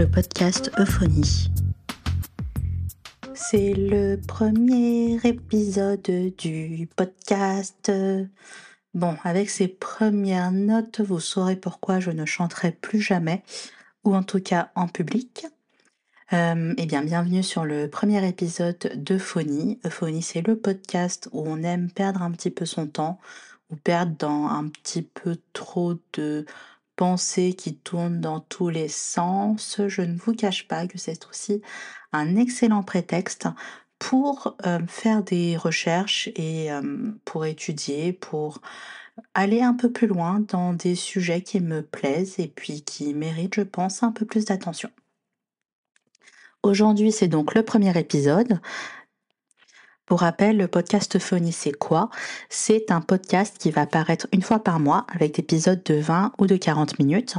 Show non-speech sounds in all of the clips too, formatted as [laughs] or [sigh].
le podcast Euphonie. C'est le premier épisode du podcast. Bon, avec ces premières notes, vous saurez pourquoi je ne chanterai plus jamais, ou en tout cas en public. Euh, eh bien, bienvenue sur le premier épisode d'Euphonie. Euphonie, c'est le podcast où on aime perdre un petit peu son temps, ou perdre dans un petit peu trop de pensées qui tournent dans tous les sens. Je ne vous cache pas que c'est aussi un excellent prétexte pour euh, faire des recherches et euh, pour étudier, pour aller un peu plus loin dans des sujets qui me plaisent et puis qui méritent, je pense, un peu plus d'attention. Aujourd'hui, c'est donc le premier épisode. Pour rappel, le podcast Phonie, c'est quoi? C'est un podcast qui va apparaître une fois par mois avec des épisodes de 20 ou de 40 minutes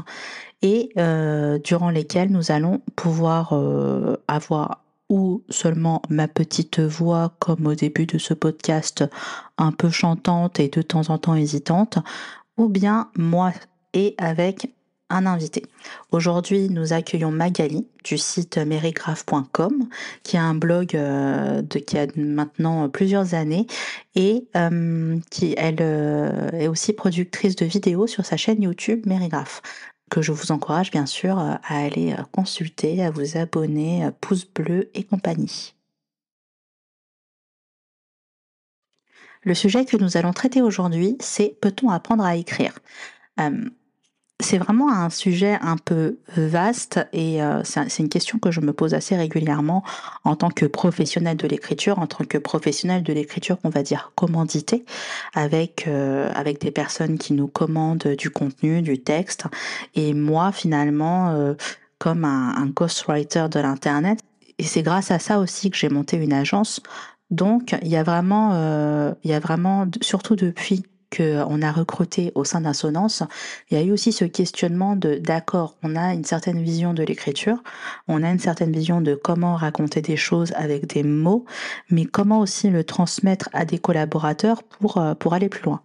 et euh, durant lesquels nous allons pouvoir euh, avoir ou seulement ma petite voix comme au début de ce podcast un peu chantante et de temps en temps hésitante ou bien moi et avec un invité. Aujourd'hui, nous accueillons Magali du site merigraph.com, qui a un blog euh, de, qui a maintenant plusieurs années et euh, qui, elle, euh, est aussi productrice de vidéos sur sa chaîne YouTube Merigraph que je vous encourage bien sûr à aller consulter, à vous abonner, pouce bleu et compagnie. Le sujet que nous allons traiter aujourd'hui, c'est peut-on apprendre à écrire? C'est vraiment un sujet un peu vaste et euh, c'est une question que je me pose assez régulièrement en tant que professionnel de l'écriture, en tant que professionnel de l'écriture qu'on va dire commandité, avec euh, avec des personnes qui nous commandent du contenu, du texte, et moi finalement euh, comme un, un ghostwriter de l'internet. Et c'est grâce à ça aussi que j'ai monté une agence. Donc il y a vraiment, il y a vraiment, surtout depuis qu'on a recruté au sein d'Insonance, il y a eu aussi ce questionnement de d'accord, on a une certaine vision de l'écriture, on a une certaine vision de comment raconter des choses avec des mots, mais comment aussi le transmettre à des collaborateurs pour, euh, pour aller plus loin.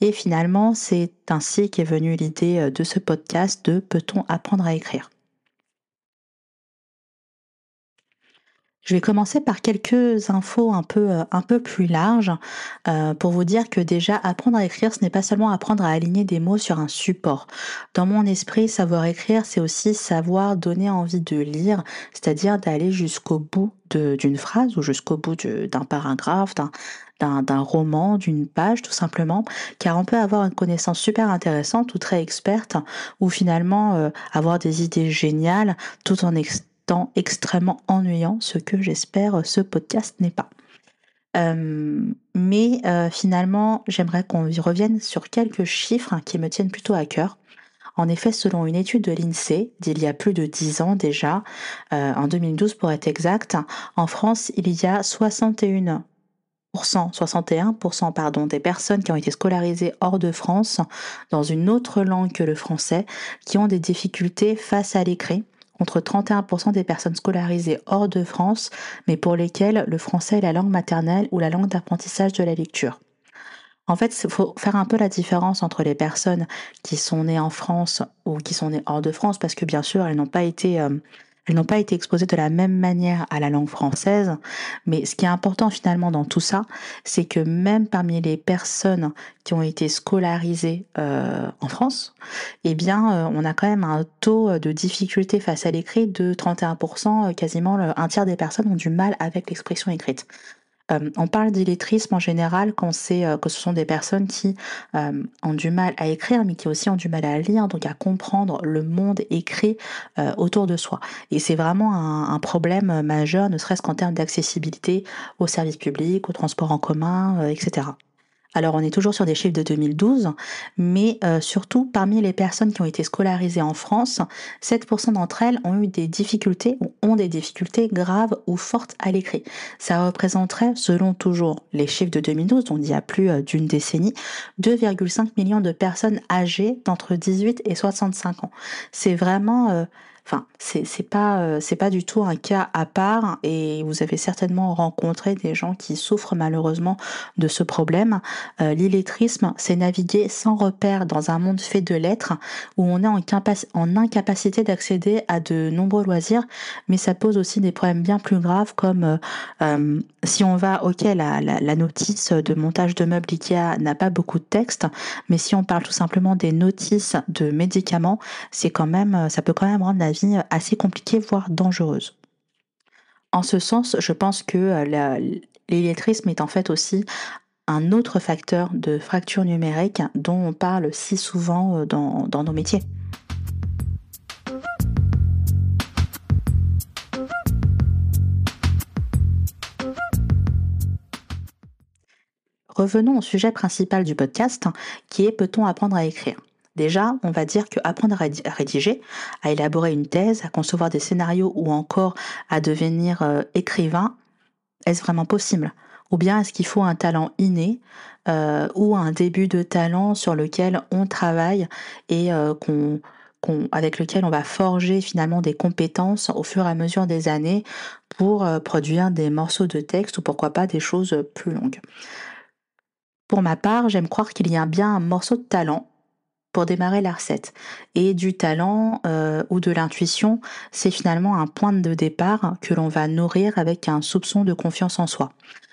Et finalement, c'est ainsi qu'est venue l'idée euh, de ce podcast de Peut-on apprendre à écrire? Je vais commencer par quelques infos un peu, euh, un peu plus larges euh, pour vous dire que déjà apprendre à écrire, ce n'est pas seulement apprendre à aligner des mots sur un support. Dans mon esprit, savoir écrire, c'est aussi savoir donner envie de lire, c'est-à-dire d'aller jusqu'au bout d'une phrase ou jusqu'au bout d'un paragraphe, d'un d'un d'une page tout simplement, car on peut avoir une connaissance super intéressante ou très experte, ou finalement euh, avoir des idées géniales tout en extrêmement ennuyant, ce que j'espère ce podcast n'est pas. Euh, mais euh, finalement, j'aimerais qu'on revienne sur quelques chiffres qui me tiennent plutôt à cœur. En effet, selon une étude de l'INSEE d'il y a plus de 10 ans déjà, euh, en 2012 pour être exact, en France, il y a 61 61% pardon, des personnes qui ont été scolarisées hors de France dans une autre langue que le français qui ont des difficultés face à l'écrit contre 31% des personnes scolarisées hors de France, mais pour lesquelles le français est la langue maternelle ou la langue d'apprentissage de la lecture. En fait, il faut faire un peu la différence entre les personnes qui sont nées en France ou qui sont nées hors de France, parce que bien sûr, elles n'ont pas été euh, elles n'ont pas été exposées de la même manière à la langue française, mais ce qui est important finalement dans tout ça, c'est que même parmi les personnes qui ont été scolarisées euh, en France, eh bien, euh, on a quand même un taux de difficulté face à l'écrit de 31%, quasiment un tiers des personnes ont du mal avec l'expression écrite. Euh, on parle d'illettrisme en général quand c'est euh, que ce sont des personnes qui euh, ont du mal à écrire, mais qui aussi ont du mal à lire, donc à comprendre le monde écrit autour de soi. Et c'est vraiment un, un, problème majeur, ne serait-ce qu'en termes d'accessibilité aux services publics, aux transports en commun, etc. Alors on est toujours sur des chiffres de 2012, mais euh, surtout parmi les personnes qui ont été scolarisées en France, 7% d'entre elles ont eu des difficultés ou ont des difficultés graves ou fortes à l'écrit. Ça représenterait, selon toujours les chiffres de 2012, donc il y a plus euh, d'une décennie, 2,5 millions de personnes âgées d'entre 18 et 65 ans. C'est vraiment... Euh, Enfin, c'est pas euh, c'est pas du tout un cas à part et vous avez certainement rencontré des gens qui souffrent malheureusement de ce problème. Euh, l'illettrisme, c'est naviguer sans repère dans un monde fait de lettres où on est en, en incapacité d'accéder à de nombreux loisirs, mais ça pose aussi des problèmes bien plus graves comme euh, si on va, ok, la, notice de montage de meubles Ikea n'a pas beaucoup de texte, mais si on parle tout simplement des notices de médicaments, c'est quand même, ça peut quand même rendre la vie assez compliquée, voire dangereuse. En ce sens, je pense que euh, l'illettrisme est en fait aussi un autre facteur de fracture numérique dont on parle si souvent euh, dans nos métiers. Revenons au sujet principal du podcast, qui est peut-on apprendre à écrire? Déjà, on va dire que apprendre à rédiger, à élaborer une thèse, à concevoir des scénarios ou encore à devenir euh, écrivain, est-ce vraiment possible? Ou bien est-ce qu'il faut un talent inné euh, ou un début de talent sur lequel on travaille et euh, avec lequel on va forger finalement des compétences au fur et à mesure des années pour produire des morceaux de texte ou pourquoi pas des choses plus longues? Pour ma part, j'aime croire qu'il y a bien un morceau de talent pour démarrer la recette. Et du talent euh, ou de l'intuition, c'est finalement un point de départ que l'on va nourrir avec un soupçon de confiance en soi.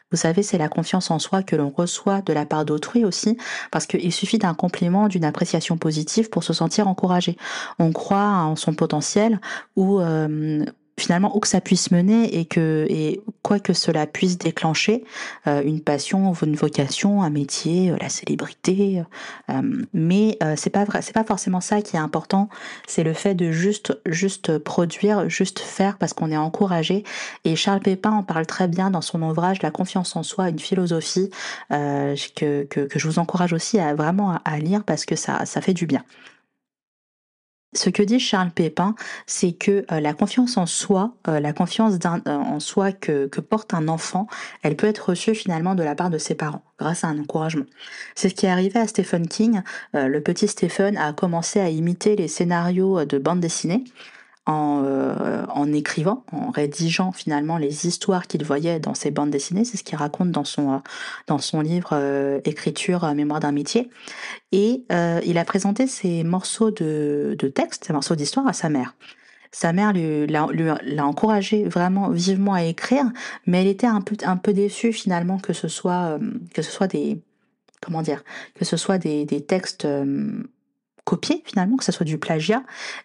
Vous savez, c'est la confiance en soi que l'on reçoit de la part d'autrui aussi, parce qu'il suffit d'un compliment, d'une appréciation positive pour se sentir encouragé. On croit en son potentiel ou, euh, finalement où que ça puisse mener et que et quoi que cela puisse déclencher euh, une passion une vocation un métier euh, la célébrité euh, mais c'est pas vrai c'est pas forcément ça qui est important. C'est le fait de juste juste produire juste faire parce qu'on est encouragé. Et Charles Pépin en parle très bien dans son ouvrage La confiance en soi une philosophie que, que, je vous encourage aussi à vraiment à lire parce que ça ça fait du bien ce que dit Charles Pépin, c'est que euh, la confiance en soi, euh, la confiance euh, en soi que, porte un enfant, elle peut être reçue finalement de la part de ses parents, grâce à un encouragement. C'est ce qui est arrivé à Stephen King. le petit Stephen a commencé à imiter les scénarios de bande dessinée. Euh, en, écrivant, en rédigeant finalement les histoires qu'il voyait dans ses bandes dessinées. C'est ce qu'il raconte dans son, euh, dans son livre euh, Écriture, Mémoire d'un métier. Et il a présenté ces morceaux de, de texte, ces morceaux d'histoire à sa mère. Sa mère l'a encouragé vraiment vivement à écrire, mais elle était un peu, un peu déçue finalement que ce soit, que ce soit des, comment dire, que ce soit des, des textes copier finalement, que ce soit du plagiat.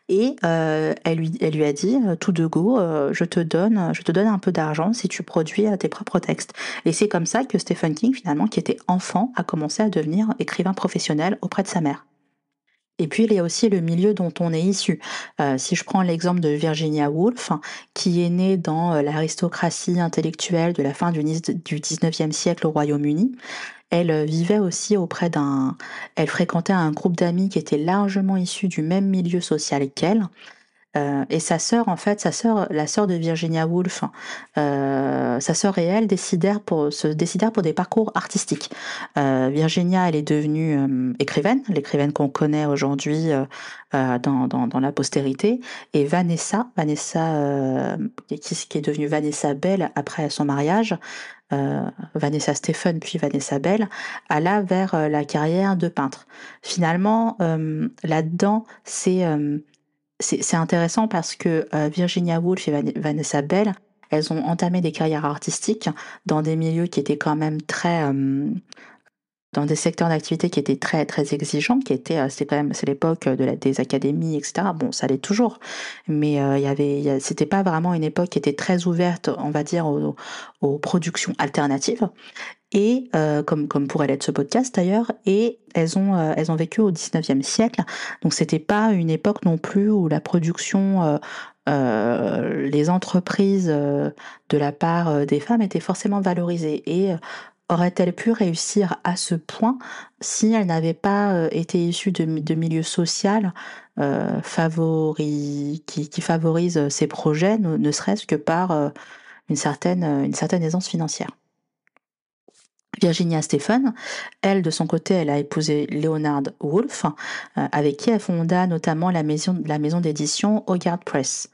Et euh, elle, lui, elle lui a dit euh, tout de go, euh, je te donne, je te donne un peu d'argent si tu produis tes propres textes. Et c'est comme ça que Stephen King finalement, qui était enfant, a commencé à devenir écrivain professionnel auprès de sa mère. Et puis il y a aussi le milieu dont on est issu. si je prends l'exemple de Virginia Woolf, qui est née dans l'aristocratie intellectuelle de la fin du, du 19e siècle au Royaume-Uni, elle euh, vivait aussi auprès d'un... Elle fréquentait un groupe d'amis qui était largement issus du même milieu social qu'elle. Euh, et sa sœur, en fait, sa sœur, la sœur de Virginia Woolf, euh, sa sœur et elle décidèrent pour, se décidèrent pour des parcours artistiques. Virginia, elle est devenue écrivaine, l'écrivaine qu'on connaît aujourd'hui dans, dans, la postérité. Et Vanessa, Vanessa qui, est devenue Vanessa Bell après son mariage, euh, Vanessa Stephen puis Vanessa Bell, alla vers euh, la carrière de peintre. Finalement, euh, là-dedans, c'est c'est intéressant parce que Virginia Woolf et Vanessa Bell, elles ont entamé des carrières artistiques dans des milieux qui étaient quand même très dans des secteurs d'activité qui étaient très très exigeants, qui étaient euh, c'est quand même l'époque de des académies etc. Bon, ça l'est toujours, mais euh, il y avait c'était pas vraiment une époque qui était très ouverte, on va dire aux productions alternatives et euh, comme comme pourrait l'être ce podcast d'ailleurs et elles ont euh, elles ont vécu au 19e siècle. Donc c'était pas une époque non plus où la production euh, les entreprises de la part des femmes étaient forcément valorisées. Et Aurait-elle pu réussir à ce point si elle n'avait pas été issue de, milieux sociaux euh, qui, favorisent ses projets, ne, serait-ce que par une, certaine, une certaine aisance financière? Virginia Stephen, elle de son côté, elle a épousé Leonard Woolf, euh, avec qui elle fonda notamment la maison, la maison d'édition Hogarth Press.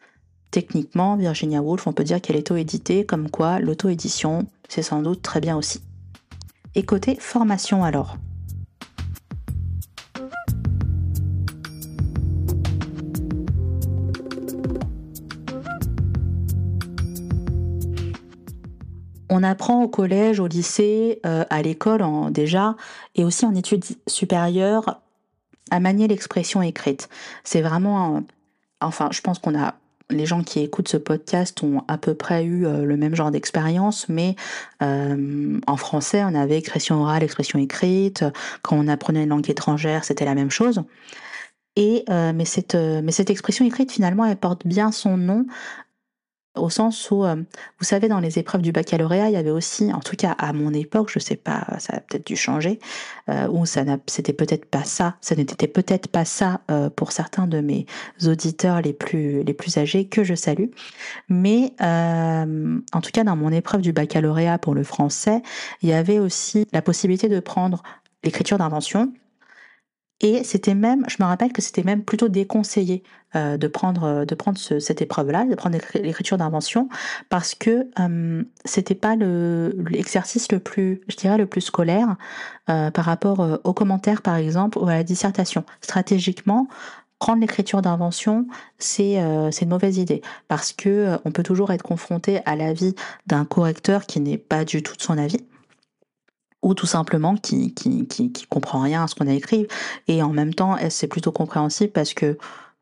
Techniquement, Virginia Woolf, on peut dire qu'elle est auto-éditée, comme quoi l'auto-édition, c'est sans doute très bien aussi. Et côté formation alors? On apprend au collège, au lycée, euh, à l'école déjà, et aussi en études supérieures, à manier l'expression écrite. C'est vraiment, enfin, je pense qu'on a les gens qui écoutent ce podcast ont à peu près eu euh, le même genre d'expérience, mais euh, en français, on avait expression orale, expression écrite. Quand on apprenait une langue étrangère, c'était la même chose. Et mais cette mais cette expression écrite finalement, elle porte bien son nom au sens où, euh, vous savez, dans les épreuves du baccalauréat, il y avait aussi, en tout cas à mon époque, je sais pas, ça a peut-être dû changer, euh, où ça c'était peut-être pas ça, ça n'était peut-être pas ça euh, pour certains de mes auditeurs les plus les plus âgés que je salue, mais en tout cas dans mon épreuve du baccalauréat pour le français, il y avait aussi la possibilité de prendre l'écriture d'invention et c'était même, je me rappelle que c'était même plutôt déconseillé euh, de prendre, euh, de prendre cette épreuve-là, de prendre l'écriture d'invention, parce que euh, c'était pas l'exercice le, plus, je dirais, le plus scolaire euh, par rapport aux commentaires, par exemple, ou à la dissertation. Stratégiquement, prendre l'écriture d'invention, c'est une mauvaise idée parce que on peut toujours être confronté à l'avis d'un correcteur qui n'est pas du tout de son avis ou tout simplement qui, qui, qui, qui comprend rien à ce qu'on a écrit. Et en même temps, c'est plutôt compréhensible parce que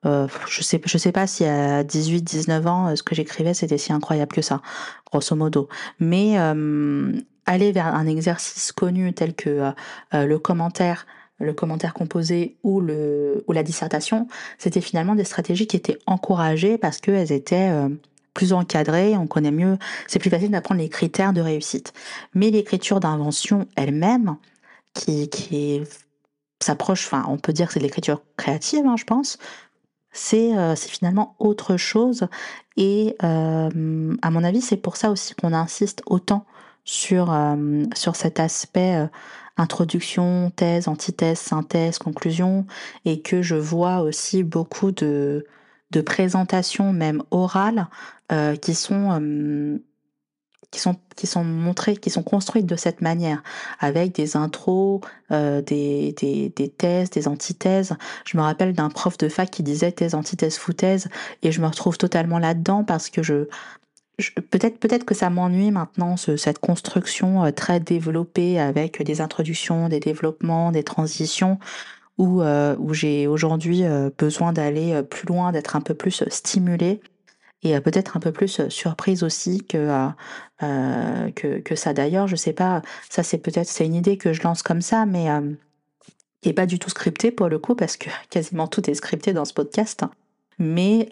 euh, je sais, je sais pas si à 18, 19 ans, euh, ce que j'écrivais, c'était si incroyable que ça, grosso modo. Mais euh, aller vers un exercice connu tel que euh, le commentaire, le commentaire composé ou le ou la dissertation, c'était finalement des stratégies qui étaient encouragées parce qu'elles étaient plus encadré, on connaît mieux, c'est plus facile d'apprendre les critères de réussite. Mais l'écriture d'invention elle-même, qui, qui s'approche, enfin on peut dire que c'est de l'écriture créative, hein, je pense, c'est euh, finalement autre chose. Et euh, à mon avis, c'est pour ça aussi qu'on insiste autant sur, euh, sur cet aspect euh, introduction, thèse, antithèse, synthèse, conclusion, et que je vois aussi beaucoup de, de présentations, même orales, euh, qui sont euh, qui sont qui sont montrées, qui sont construites de cette manière, avec des intros, euh, des, des, des thèses, des antithèses. Je me rappelle d'un prof de fac qui disait thèse, antithèse, foutaise, et je me retrouve totalement là-dedans parce que je, peut-être peut-être que ça m'ennuie maintenant ce, cette construction euh, très développée avec des introductions, des développements, des transitions où, euh, où j'ai aujourd'hui euh, besoin d'aller euh, plus loin, d'être un peu plus stimulée et peut-être un peu plus surprise aussi que, que, ça. D'ailleurs, je sais pas, ça c'est peut-être c'est une idée que je lance comme ça, mais qui est pas du tout scriptée pour le coup parce que [laughs] quasiment tout est scripté dans ce podcast. Mais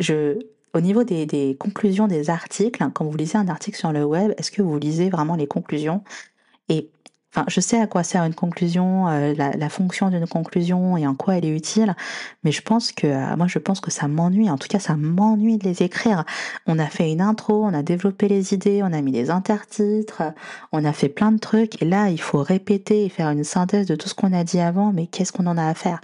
je, au niveau des, des, conclusions des articles, quand vous lisez un article sur le web, est-ce que vous lisez vraiment les conclusions? Et Enfin, je sais à quoi sert une conclusion, euh, la, la, fonction d'une conclusion et en quoi elle est utile, mais je pense que euh, moi je pense que ça m'ennuie. En tout cas, ça m'ennuie de les écrire. On a fait une intro, on a développé les idées, on a mis des intertitres, on a fait plein de trucs, et là il faut répéter et faire une synthèse de tout ce qu'on a dit avant. Mais qu'est-ce qu'on en a à faire?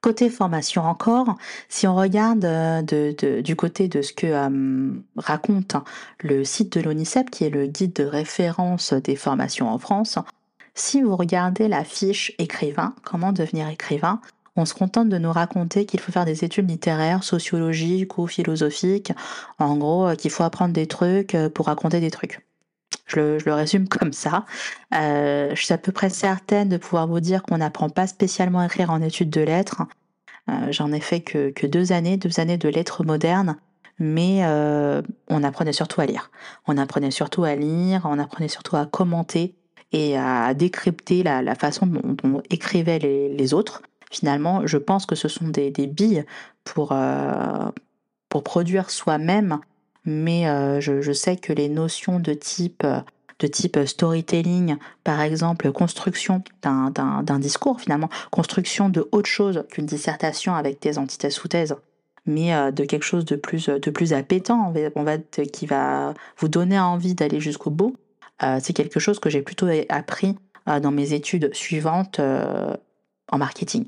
Côté formation encore, si on regarde euh, du côté de ce que euh, raconte le site de l'ONICEP, qui est le guide de référence des formations en France, si vous regardez la fiche écrivain, comment devenir écrivain, on se contente de nous raconter qu'il faut faire des études littéraires, sociologiques ou philosophiques, en gros euh, qu'il faut apprendre des trucs pour raconter des trucs. Je le, résume [laughs] comme ça. Euh, je suis à peu près certaine de pouvoir vous dire qu'on n'apprend pas spécialement à écrire en études de lettres. Euh, J'en ai fait que, deux années, deux années de lettres modernes, mais euh, on apprenait surtout à lire. On apprenait surtout à lire, on apprenait surtout à commenter et à décrypter la, façon dont, dont écrivaient les, autres. Finalement, je pense que ce sont des, billes euh, pour produire soi-même mais euh, je, sais que les notions de type euh, de type storytelling, par exemple construction d'un discours finalement, construction de autre chose qu'une dissertation avec thèse, antithèse ou thèse, mais euh, de quelque chose de plus de plus appétant, va, qui va vous donner envie d'aller jusqu'au bout. c'est quelque chose que j'ai plutôt appris dans mes études suivantes en marketing.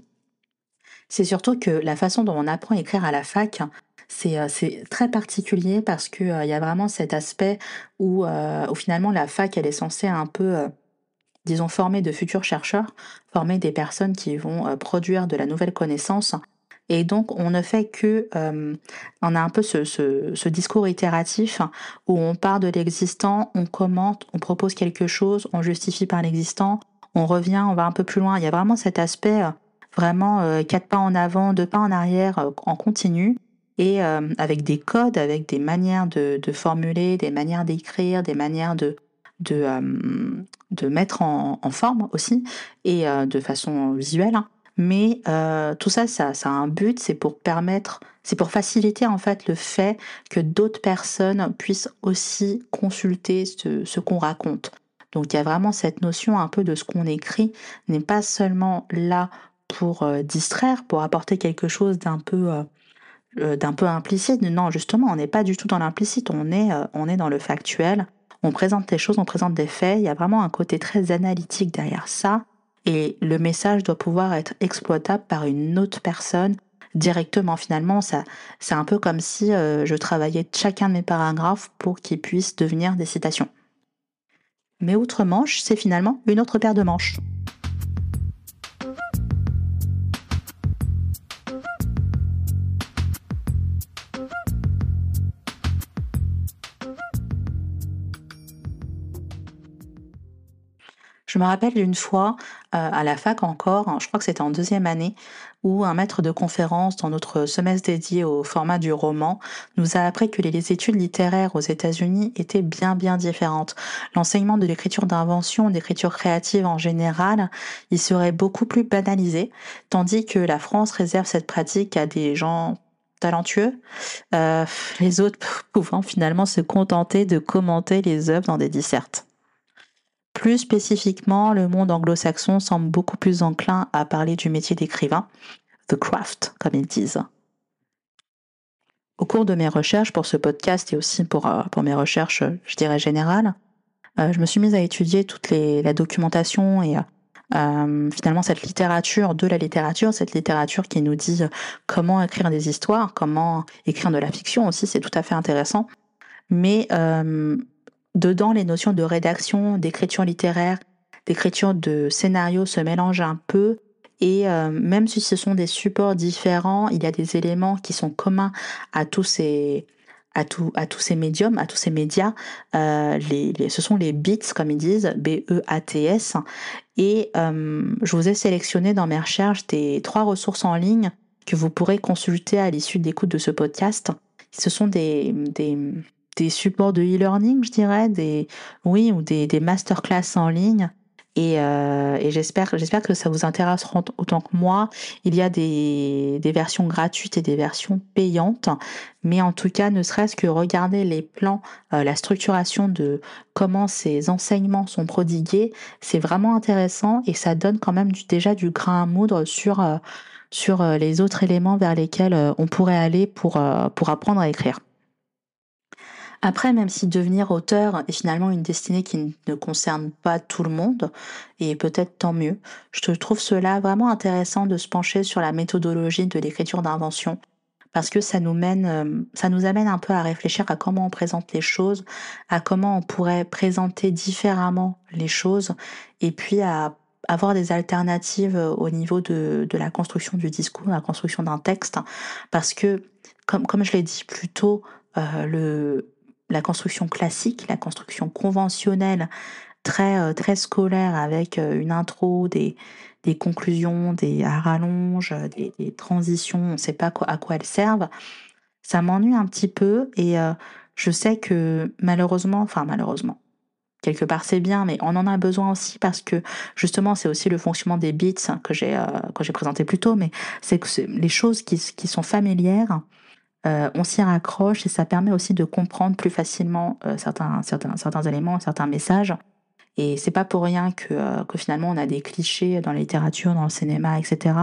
C'est surtout que la façon dont on apprend à écrire à la fac, c'est très particulier parce qu'il il y a vraiment cet aspect où, où, finalement la fac, elle est censée un peu disons, former de futurs chercheurs, former des personnes qui vont produire de la nouvelle connaissance et donc, on ne fait que, euh, on a un peu ce, discours itératif où on part de l'existant, on commente, on propose quelque chose, on justifie par l'existant, on revient, on va un peu plus loin. Il y a vraiment cet aspect, euh, vraiment euh, quatre pas en avant, deux pas en arrière, euh, en continu, et avec des codes, avec des manières de, formuler, des manières d'écrire, des manières de de, de mettre en, forme aussi, et de façon visuelle. Hein. Mais euh, tout ça, ça, a un but, c'est pour permettre, c'est pour faciliter en fait le fait que d'autres personnes puissent aussi consulter ce, qu'on raconte. Donc il y a vraiment cette notion un peu de ce qu'on écrit n'est pas seulement là pour euh, distraire, pour apporter quelque chose d'un peu euh, euh d'un peu implicite. Non, justement, on n'est pas du tout dans l'implicite, on est euh, on est dans le factuel. On présente les choses, on présente des faits. Il y a vraiment un côté très analytique derrière ça et le message doit pouvoir être exploitable par une autre personne directement. Finalement, ça, c'est un peu comme si euh, je travaillais chacun de mes paragraphes pour qu'ils puissent devenir des citations. Mais outre manche, c'est finalement une autre paire de manches. Je me rappelle d'une fois, euh, à la fac encore, hein, je crois que c'était en deuxième année, où un maître de conférence dans notre semestre dédié au format du roman nous a appris que les études littéraires aux États-Unis étaient bien bien différentes. L'enseignement de l'écriture d'invention, d'écriture créative en général, il serait beaucoup plus banalisé, tandis que la France réserve cette pratique à des gens talentueux, euh, les autres pouvant finalement se contenter de commenter les œuvres dans des dissertes. Plus spécifiquement, le monde anglo-saxon semble beaucoup plus enclin à parler du métier d'écrivain, the craft, comme ils disent. Au cours de mes recherches pour ce podcast et aussi pour, euh, pour mes recherches, je dirais générales, euh, je me suis mise à étudier toute la documentation et euh, finalement cette littérature de la littérature, cette littérature qui nous dit comment écrire des histoires, comment écrire de la fiction aussi, c'est tout à fait intéressant. Mais Dedans, les notions de rédaction, d'écriture littéraire, d'écriture de scénario se mélangent un peu. Et euh, même si ce sont des supports différents, il y a des éléments qui sont communs à tous ces, à, tout, à tous ces médiums, à tous ces médias. Euh, les, ce sont les bits, comme ils disent, B-E-A-T-S. Et euh, je vous ai sélectionné dans mes recherches des trois ressources en ligne que vous pourrez consulter à l'issue d'écoute de ce podcast. Ce sont des, des supports de e-learning, je dirais, des, oui, ou des, des masterclass en ligne. Et, euh, et j'espère, j'espère que ça vous intéressera autant que moi. Il y a des, des versions gratuites et des versions payantes, mais en tout cas, ne serait-ce que regarder les plans, euh, la structuration de comment ces enseignements sont prodigués, c'est vraiment intéressant et ça donne quand même du, déjà du grain à moudre sur euh, sur euh, les autres éléments vers lesquels euh, on pourrait aller pour pour apprendre à écrire. Après, même si devenir auteur est finalement une destinée qui ne concerne pas tout le monde, et peut-être tant mieux, je trouve cela vraiment intéressant de se pencher sur la méthodologie de l'écriture d'invention, parce que ça nous mène, euh, ça nous amène un peu à réfléchir à comment on présente les choses, à comment on pourrait présenter différemment les choses, et puis à avoir des alternatives au niveau de, de la construction du discours, la construction d'un texte, parce que, comme, comme je l'ai dit plus tôt, euh, le, la construction classique, la construction conventionnelle, très, euh, très scolaire avec euh, une intro, des, des conclusions, des rallonges, des, des transitions, on ne sait pas à quoi elles servent, ça m'ennuie un petit peu et euh, je sais que malheureusement, enfin malheureusement, quelque part c'est bien, mais on en a besoin aussi parce que justement c'est aussi le fonctionnement des bits que j'ai euh, que j'ai présenté plus tôt, mais c'est que les choses qui sont familières, euh, on s'y raccroche et ça permet aussi de comprendre plus facilement euh, certains, certains, certains éléments, certains messages. Et c'est pas pour rien que, euh, que finalement on a des clichés dans la littérature, dans le cinéma, etc.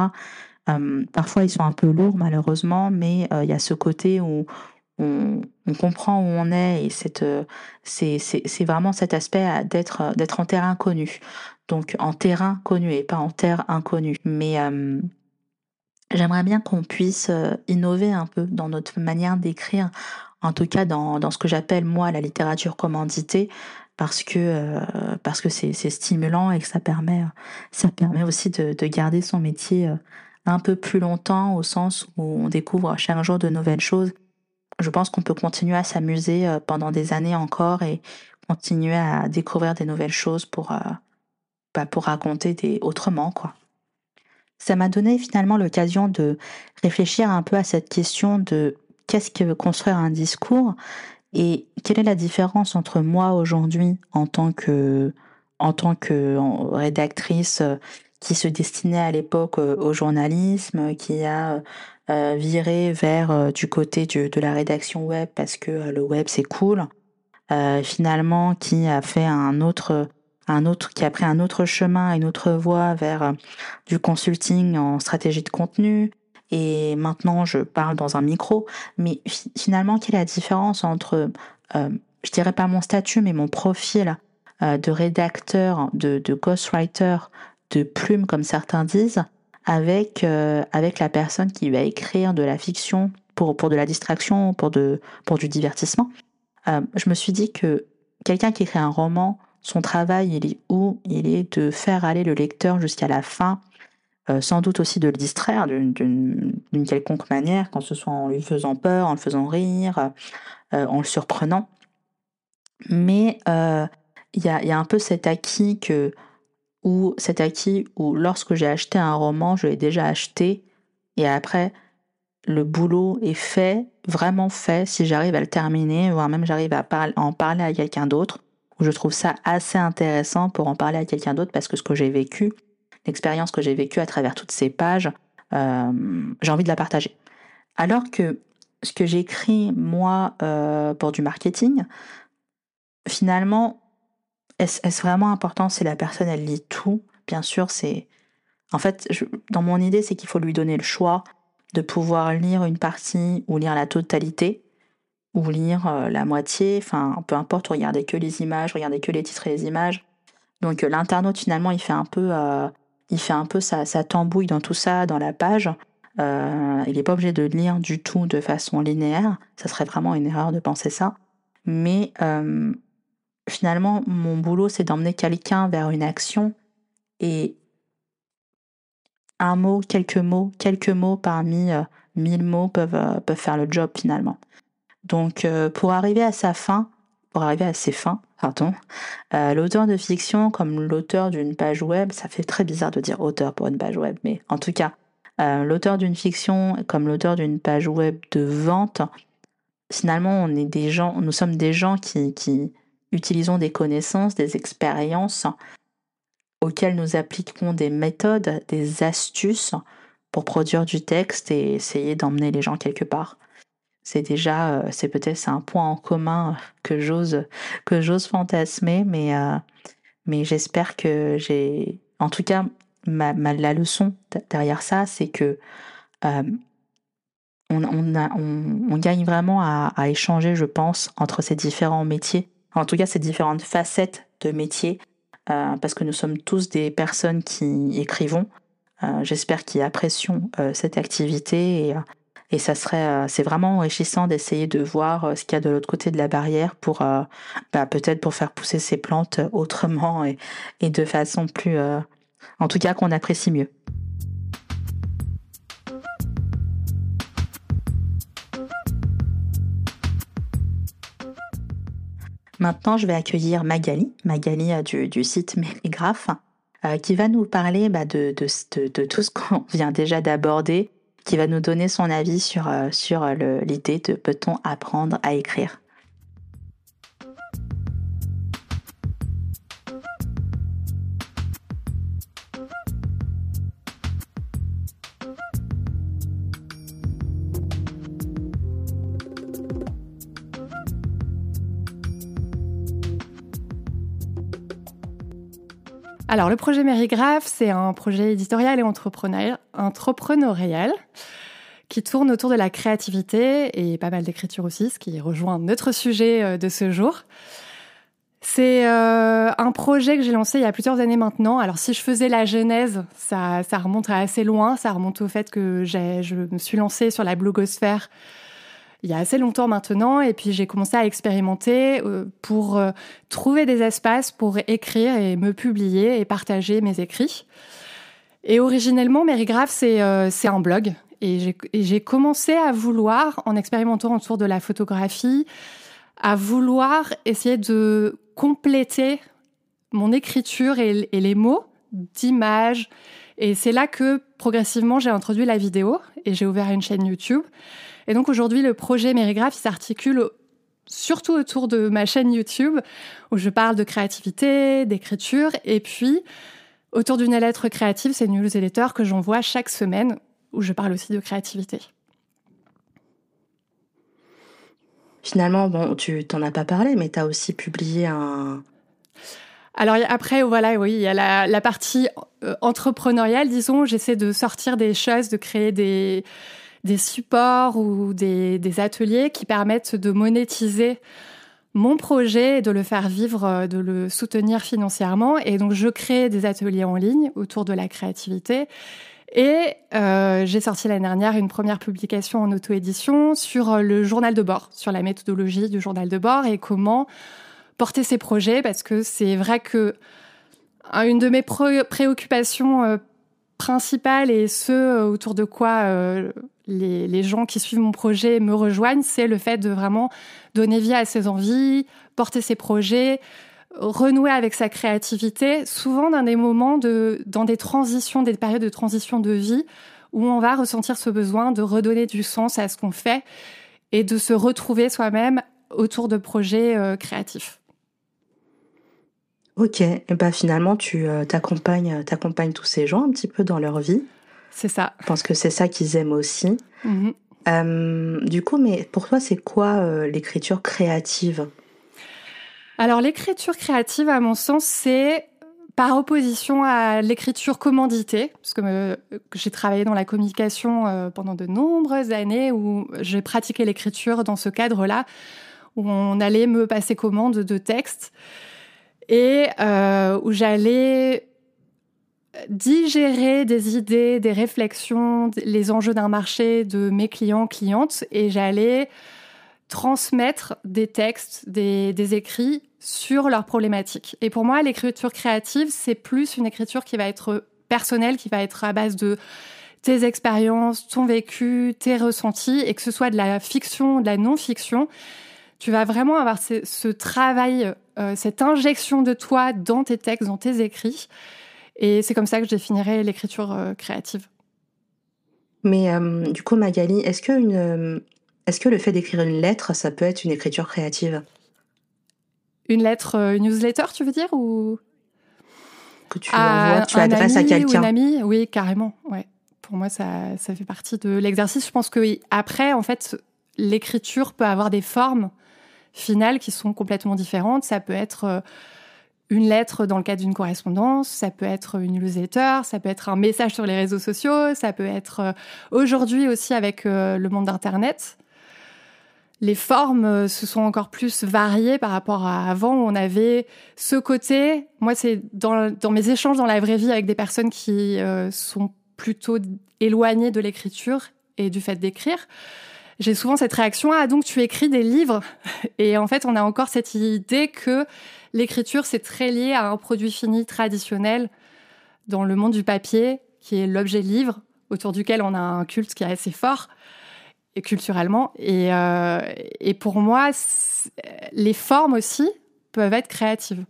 parfois ils sont un peu lourds malheureusement, mais il y a ce côté où on, comprend où on est et c'est vraiment cet aspect d'être d'être en terrain connu. Donc en terrain connu et pas en terre inconnue. Mais j'aimerais bien qu'on puisse innover un peu dans notre manière d'écrire, en tout cas dans, dans ce que j'appelle moi la littérature commanditée, parce que parce que c'est stimulant et que ça permet ça permet aussi de, de garder son métier un peu plus longtemps au sens où on découvre chaque jour de nouvelles choses. Je pense qu'on peut continuer à s'amuser euh, pendant des années encore et continuer à découvrir des nouvelles choses pour, euh, bah, pour raconter autrement, quoi. Ça m'a donné finalement l'occasion de réfléchir un peu à cette question de qu'est-ce que construire un discours et quelle est la différence entre moi aujourd'hui en tant que en tant que rédactrice euh, qui se destinait à l'époque euh, au journalisme, qui a euh, viré vers du côté de la rédaction web parce que le web c'est cool. finalement, qui a fait un autre, un autre, qui a pris un autre chemin, une autre voie vers du consulting en stratégie de contenu. Et maintenant, je parle dans un micro. Mais finalement, quelle est la différence entre, je dirais pas mon statut, mais mon profil de rédacteur, de, ghostwriter de plume, comme certains disent, avec, euh, avec la personne qui va écrire de la fiction pour, pour de la distraction, pour, de, pour du divertissement? Euh, je me suis dit que quelqu'un qui écrit un roman, son travail, il est où? Il est de faire aller le lecteur jusqu'à la fin, euh, sans doute aussi de le distraire d'une quelconque manière, quand ce soit en lui faisant peur, en le faisant rire, en le surprenant. Mais il y a, un peu cet acquis que ou cet acquis où lorsque j'ai acheté un roman, je l'ai déjà acheté et après le boulot est fait, vraiment fait, si j'arrive à le terminer, voire même j'arrive à en parler à quelqu'un d'autre, je trouve ça assez intéressant pour en parler à quelqu'un d'autre parce que ce que j'ai vécu, l'expérience que j'ai vécue à travers toutes ces pages, euh, j'ai envie de la partager. Alors que ce que j'écris moi euh, pour du marketing, finalement, est-ce vraiment important? Si la personne elle lit tout Bien sûr, c'est. En fait, dans mon idée, c'est qu'il faut lui donner le choix de pouvoir lire une partie ou lire la totalité ou lire euh, la moitié. Enfin, peu importe, regarder que les images, regarder que les titres et les images. Donc euh, l'internaute finalement, il fait un peu, euh, il fait un peu sa, tambouille dans tout ça, dans la page. il n'est pas obligé de lire du tout de façon linéaire. Ça serait vraiment une erreur de penser ça. Mais finalement, mon boulot, c'est d'emmener quelqu'un vers une action et un mot, quelques mots, quelques mots parmi mille mots peuvent, peuvent faire le job finalement. Donc, euh, pour arriver à sa fin, pour arriver à ses fins, pardon, l'auteur de fiction, comme l'auteur d'une page web, ça fait très bizarre de dire auteur pour une page web, mais en tout cas, l'auteur d'une fiction, comme l'auteur d'une page web de vente, finalement, on est des gens, nous sommes des gens qui, qui utilisons des connaissances, des expériences auxquelles nous appliquons des méthodes, des astuces pour produire du texte et essayer d'emmener les gens quelque part. C'est déjà, euh, c'est peut-être un point en commun que j'ose que j'ose fantasmer, mais euh, mais j'espère que j'ai, en tout cas, la leçon derrière ça, c'est que euh, on, on, gagne vraiment à, échanger, je pense, entre ces différents métiers en tout cas ces différentes facettes de métier, euh, parce que nous sommes tous des personnes qui écrivons. Euh, j'espère qu'ils apprécient euh, cette activité et, et ça serait, c'est vraiment enrichissant d'essayer de voir ce qu'il y a de l'autre côté de la barrière pour bah, peut-être pour faire pousser ces plantes autrement et, de façon plus, en tout cas qu'on apprécie mieux. Maintenant, je vais accueillir Magali, Magali euh, du, site Mérigraphe, euh, qui va nous parler bah, de, tout ce qu'on [laughs] vient déjà d'aborder, qui va nous donner son avis sur, euh, sur l'idée de peut-on apprendre à écrire. Alors, le projet Mérigraphe, c'est un projet éditorial et entrepreneurial qui tourne autour de la créativité et pas mal d'écriture aussi, ce qui rejoint notre sujet euh, de ce jour. C'est euh, un projet que j'ai lancé il y a plusieurs années maintenant. Alors si je faisais la genèse, ça, ça remonte assez loin. Ça remonte au fait que je me suis lancée sur la blogosphère il y a assez longtemps maintenant. Et puis j'ai commencé à expérimenter euh, pour euh, trouver des espaces pour écrire et me publier et partager mes écrits. Et originellement, Mérigraphe, c'est c'est un blog. Et j'ai commencé à vouloir, en expérimentant autour de la photographie, à vouloir essayer de compléter mon écriture et, les mots d'images. Et c'est là que progressivement j'ai introduit la vidéo et j'ai ouvert une chaîne YouTube. Et donc aujourd'hui le projet Mérigraphe s'articule surtout autour de ma chaîne YouTube où je parle de créativité, d'écriture et puis autour d'une lettre créative, c'est une newsletter que j'envoie chaque semaine où je parle aussi de créativité. Finalement, bon, tu t'en as pas parlé, mais tu as aussi publié un... Alors après, voilà, oui, il y a la, partie euh, entrepreneuriale, disons. J'essaie de sortir des choses, de créer des, des supports ou des, ateliers qui permettent de monétiser mon projet et de le faire vivre, euh, de le soutenir financièrement. Et donc, je crée des ateliers en ligne autour de la créativité. Et euh, j'ai sorti l'année dernière une première publication en auto-édition sur euh, le journal de bord, sur la méthodologie du journal de bord et comment porter ses projets, parce que c'est vrai que une de mes préoccupations principales et ce autour de quoi les, gens qui suivent mon projet me rejoignent, c'est le fait de vraiment donner vie à ses envies, porter ses projets, renouer avec sa créativité, souvent dans des moments de, dans des transitions, des périodes de transition de vie, où on va ressentir ce besoin de redonner du sens à ce qu'on fait et de se retrouver soi-même autour de projets euh, créatifs. Ok, bah finalement tu euh, t'accompagnes, t'accompagnes tous ces gens un petit peu dans leur vie. C'est ça. Je pense que c'est ça qu'ils aiment aussi. Mm-hmm. Euh, du coup, mais pour toi, c'est quoi l'écriture créative? Alors l'écriture créative, à mon sens, c'est par opposition à l'écriture commanditée, parce que euh, j'ai travaillé dans la communication euh, pendant de nombreuses années où j'ai pratiqué l'écriture dans ce cadre-là, où on allait me passer commande de textes et euh, où j'allais digérer des idées, des réflexions, les enjeux d'un marché de mes clients, clientes, et j'allais transmettre des textes, des, écrits sur leurs problématiques. Et pour moi, l'écriture créative, c'est plus une écriture qui va être personnelle, qui va être à base de tes expériences, ton vécu, tes ressentis, et que ce soit de la fiction, de la non-fiction, tu vas vraiment avoir ce, travail, euh, cette injection de toi dans tes textes, dans tes écrits. Et c'est comme ça que je définirais l'écriture euh, créative. Mais euh, du coup, Magali, est-ce que une, est-ce que le fait d'écrire une lettre, ça peut être une écriture créative? Une lettre, euh, une newsletter, tu veux dire ou? Que tu envoies, tu adresses à quelqu'un. Une amie, oui, carrément. Ouais. Pour moi, ça, ça fait partie de l'exercice. Je pense que oui. après, en fait, l'écriture peut avoir des formes finales qui sont complètement différentes. Ça peut être euh, une lettre dans le cadre d'une correspondance, ça peut être une newsletter, ça peut être un message sur les réseaux sociaux, ça peut être euh, aujourd'hui aussi avec le monde d'Internet les formes euh, se sont encore plus variées par rapport à avant où on avait ce côté. Moi, c'est dans, mes échanges dans la vraie vie avec des personnes qui euh, sont plutôt éloignées de l'écriture et du fait d'écrire. J'ai souvent cette réaction ah donc tu écris des livres? Et en fait on a encore cette idée que l'écriture c'est très lié à un produit fini traditionnel dans le monde du papier qui est l'objet livre autour duquel on a un culte qui est assez fort et culturellement. Et, euh, pour moi, les formes aussi peuvent être créatives.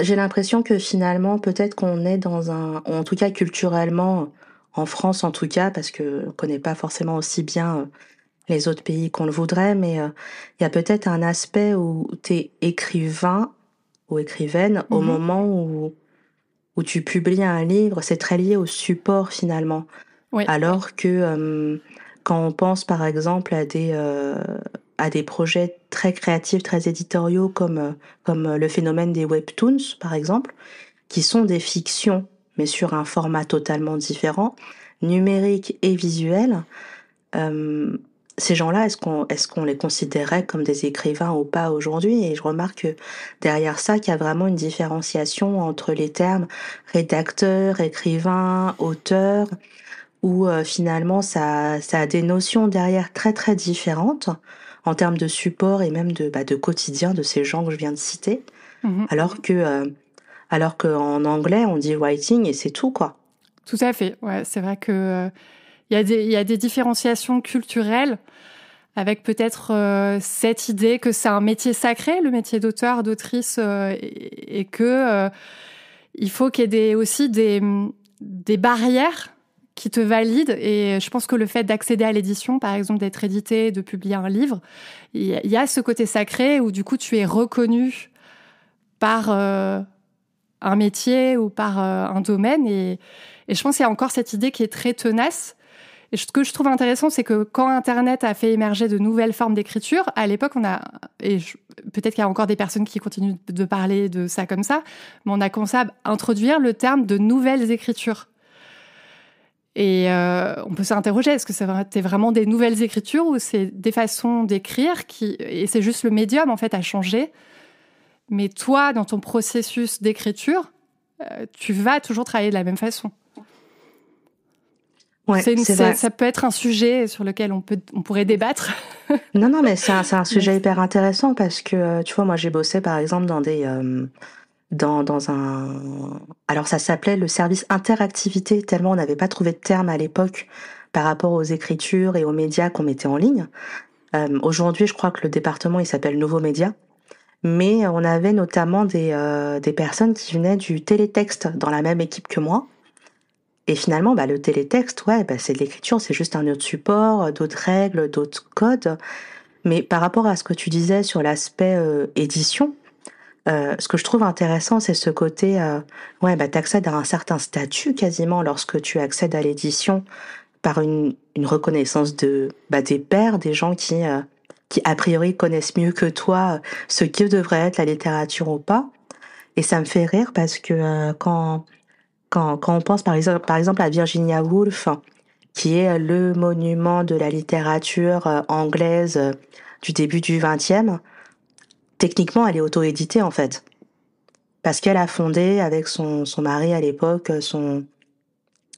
J'ai l'impression que finalement, peut-être qu'on est dans un, en tout cas culturellement, en France en tout cas, parce que on connaît pas forcément aussi bien euh, les autres pays qu'on le voudrait, mais euh, il y a peut-être un aspect où tu es écrivain ou écrivaine au mhm. moment où, où tu publies un livre, c'est très lié au support finalement. Alors que euh, quand on pense par exemple à des, euh, à des projets très créatifs, très éditoriaux comme, euh, comme le phénomène des webtoons par exemple, qui sont des fictions mais sur un format totalement différent, numérique et visuel, euh, ces gens-là, est-ce qu'on qu'on les considérait comme des écrivains ou pas aujourd'hui? Et je remarque que derrière ça, qu'il y a vraiment une différenciation entre les termes rédacteur, écrivain, auteur, où euh, finalement ça, ça a des notions derrière très très différentes en termes de support et même de, bah, de quotidien de ces gens que je viens de citer, mmh alors que euh, alors qu'en anglais on dit writing et c'est tout quoi. Tout à fait. Ouais, c'est vrai que euh, il y, a des, y a des différenciations culturelles avec peut-être euh, cette idée que c'est un métier sacré, le métier d'auteur, d'autrice, euh, et, et, que euh, il faut qu'il y ait des, aussi des, des barrières qui te valident. Et je pense que le fait d'accéder à l'édition, par exemple, d'être édité, de publier un livre, il y, a ce côté sacré où du coup tu es reconnu par un métier ou par un domaine. Et, et je pense qu'il y a encore cette idée qui est très tenace ce que je trouve intéressant, c'est que quand Internet a fait émerger de nouvelles formes d'écriture, à l'époque, on a, et peut-être qu'il y a encore des personnes qui continuent de parler de ça comme ça, mais on a commencé à introduire le terme de nouvelles écritures. Et euh, on peut s'interroger, est-ce que c'est vraiment des nouvelles écritures ou c'est des façons d'écrire qui, et c'est juste le médium en fait à changer. Mais toi, dans ton processus d'écriture, euh, tu vas toujours travailler de la même façon. Ouais, ça peut être un sujet sur lequel on, peut, on pourrait débattre. [laughs] non, non, mais c'est un, un, sujet hyper intéressant parce que, euh, tu vois, moi j'ai bossé par exemple dans des... Euh, dans, dans un... Alors ça s'appelait le service interactivité, tellement on n'avait pas trouvé de terme à l'époque par rapport aux écritures et aux médias qu'on mettait en ligne. Euh, Aujourd'hui, je crois que le département, il s'appelle Nouveau Média. Mais on avait notamment des, euh, des personnes qui venaient du télétexte dans la même équipe que moi. Et finalement, bah, le télétexte, ouais, bah, c'est de l'écriture, c'est juste un autre support, euh, d'autres règles, d'autres codes. Mais par rapport à ce que tu disais sur l'aspect euh, édition, euh, ce que je trouve intéressant, c'est ce côté, euh, ouais, bah, tu accèdes à un certain statut quasiment lorsque tu accèdes à l'édition par une, une, reconnaissance de, bah, des pairs, des gens qui, euh, qui a priori connaissent mieux que toi ce que devrait être la littérature ou pas. Et ça me fait rire parce que quand quand, on pense par exemple, par exemple à Virginia Woolf, qui est le monument de la littérature euh, anglaise euh, du début du XXe, techniquement, elle est auto-éditée en fait. Parce qu'elle a fondé avec son, son mari à l'époque son,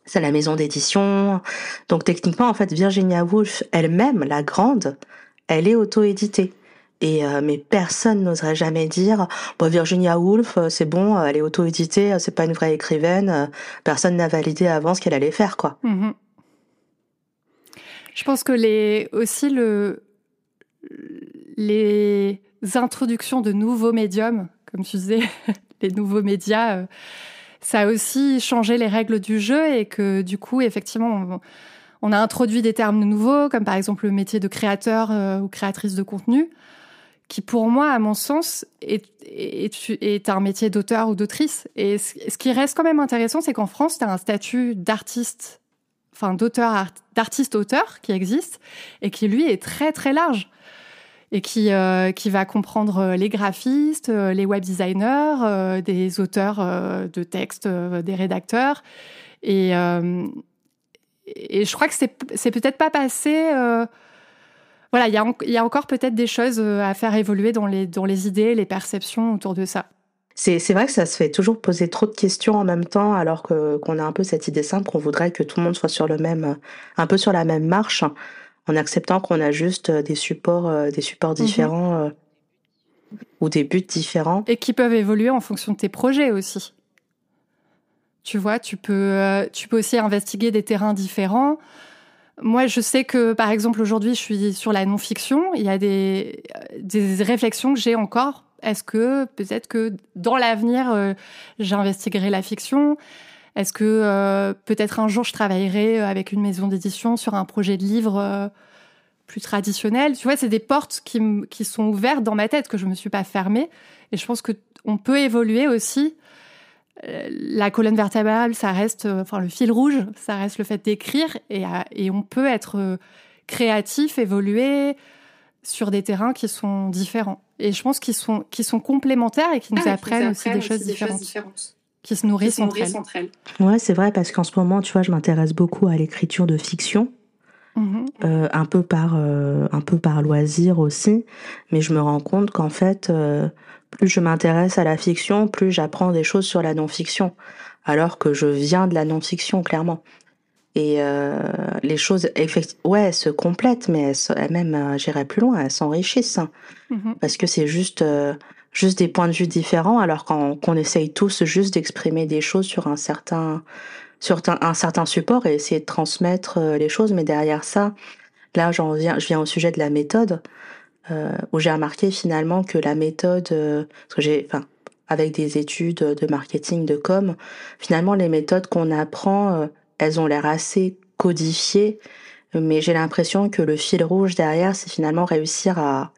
c'est la maison d'édition. Donc techniquement, en fait, Virginia Woolf elle-même, la grande, elle est auto-éditée. Euh, mais personne n'oserait jamais dire Virginia Woolf euh, c'est bon euh, elle est auto-éditée c'est pas une vraie écrivaine personne n'a validé avant ce qu'elle allait faire quoi. Mmh. Je pense que les aussi le les introductions de nouveaux médiums comme tu disais [laughs] les nouveaux médias ça a aussi changé les règles du jeu et que du coup effectivement on a introduit des termes nouveaux comme par exemple le métier de créateur ou créatrice de contenu qui pour moi, à mon sens, est, un métier d'auteur ou d'autrice. Et ce qui reste quand même intéressant, c'est qu'en France, tu as un statut d'artiste, enfin d'auteur, d'artiste-auteur qui existe et qui, lui, est très très large et qui, euh, qui va comprendre les graphistes, les web designers, euh, des auteurs euh, de textes, euh, des rédacteurs. Et, euh, et je crois que c'est peut-être pas passé voilà, il y a, y a encore peut-être des choses euh, à faire évoluer dans les, dans les idées, les perceptions autour de ça. C'est vrai que ça se fait toujours poser trop de questions en même temps, alors qu'on a un peu cette idée simple qu'on voudrait que tout le monde soit sur le même, un peu sur la même marche, en acceptant qu'on a juste euh, des supports, euh, des supports mhm. différents mmh. ou des buts différents. Et qui peuvent évoluer en fonction de tes projets aussi. Tu vois, tu peux, tu peux aussi investiguer des terrains différents. Moi, je sais que, par exemple, aujourd'hui, je suis sur la non-fiction. Il y a des, des réflexions que j'ai encore. Est-ce que peut-être que dans l'avenir, euh, j'investiguerai la fiction? Est-ce que euh, peut-être un jour, je travaillerai avec une maison d'édition sur un projet de livre euh, plus traditionnel? Tu vois, c'est des portes qui, qui sont ouvertes dans ma tête que je me suis pas fermée. Et je pense que on peut évoluer aussi euh, la colonne vertébrale, ça reste, euh, enfin le fil rouge, ça reste le fait d'écrire et, euh, et, on peut être créatif, évoluer sur des terrains qui sont différents. Et je pense qu'ils sont, qui sont complémentaires et qui nous, ah, apprennent, aussi, des, choses, différentes. qui se nourrissent, entre, elles. Ouais, c'est vrai parce qu'en ce moment, tu vois, je m'intéresse beaucoup à l'écriture de fiction. Mhm. Euh, un peu par euh, un peu par loisir aussi, mais je me rends compte qu'en fait, euh, plus je m'intéresse à la fiction, plus j'apprends des choses sur la non-fiction, alors que je viens de la non-fiction clairement. Et les choses, ouais, elles se complètent, mais elles, même, j'irai plus loin, elles s'enrichissent, hein. mhm. parce que c'est juste juste des points de vue différents, alors qu'on essaye tous juste d'exprimer des choses sur un certain sur un, certain support et essayer de transmettre euh, les choses. Mais derrière ça, là, j'en viens, je viens au sujet de la méthode, euh, où j'ai remarqué finalement que la méthode, euh, parce que j'ai, enfin, avec des études de marketing, de com, finalement, les méthodes qu'on apprend, elles ont l'air assez codifiées, mais j'ai l'impression que le fil rouge derrière, c'est finalement réussir à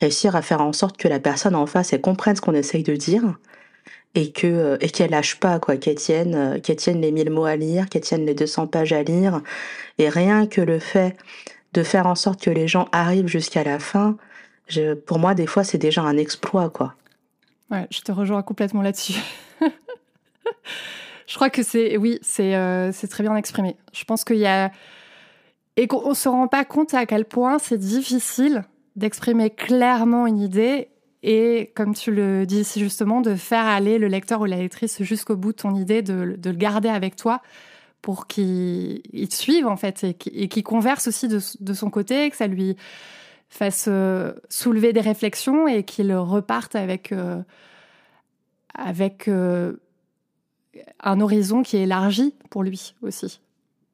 réussir à faire en sorte que la personne en face elle comprenne ce qu'on essaye de dire et que euh, et qu'elle lâche pas quoi qu'elle tienne euh, qu'elle tienne les 1000 mots à lire qu'elle tienne les 200 pages à lire. Et rien que le fait de faire en sorte que les gens arrivent jusqu'à la fin pour moi des fois c'est déjà un exploit quoi. Ouais je te rejoins complètement là-dessus. [laughs] Je crois que c'est oui c'est euh, très bien exprimé. Je pense qu'il y a et qu'on se rend pas compte à quel point c'est difficile d'exprimer clairement une idée et, comme tu le dis justement, de faire aller le lecteur ou la lectrice jusqu'au bout de ton idée, de, le garder avec toi pour qu'il te suive en fait et qu'il converse aussi de, son côté, que ça lui fasse euh, soulever des réflexions et qu'il reparte avec, euh, avec euh, un horizon qui est élargi pour lui aussi.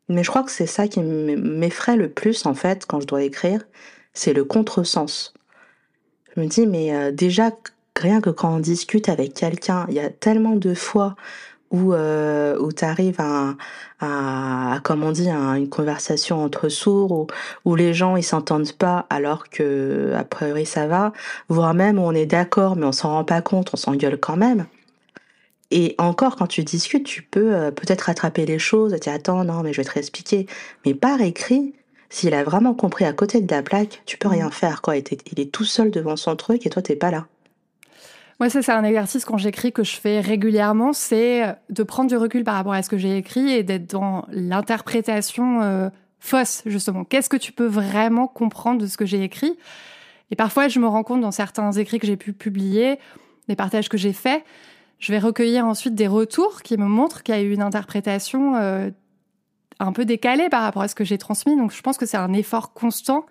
Mais je crois que c'est ça qui m'effraie le plus en fait quand je dois écrire, c'est le contresens. Je me dis, mais déjà, rien que quand on discute avec quelqu'un, il y a tellement de fois où, euh, où tu arrives à, à, comme on dit, à une conversation entre sourds, où, où les gens ils s'entendent pas alors que a priori ça va, voire même où on est d'accord mais on s'en rend pas compte, on s'engueule quand même. Et encore, quand tu discutes, tu peux euh, peut-être rattraper les choses, tu dis attends, non, mais je vais te réexpliquer. Mais par écrit, s'il a vraiment compris à côté de la plaque, tu peux rien mm. faire, quoi. Il est tout seul devant son truc et toi, t'es pas là. Moi, ça, c'est un exercice quand j'écris que je fais régulièrement, c'est de prendre du recul par rapport à ce que j'ai écrit et d'être dans l'interprétation euh, fausse, justement. Qu'est-ce que tu peux vraiment comprendre de ce que j'ai écrit? Et parfois, je me rends compte dans certains écrits que j'ai pu publier, des partages que j'ai faits, je vais recueillir ensuite des retours qui me montrent qu'il y a eu une interprétation euh, un peu décalé par rapport à ce que j'ai transmis. Donc je pense que c'est un effort constant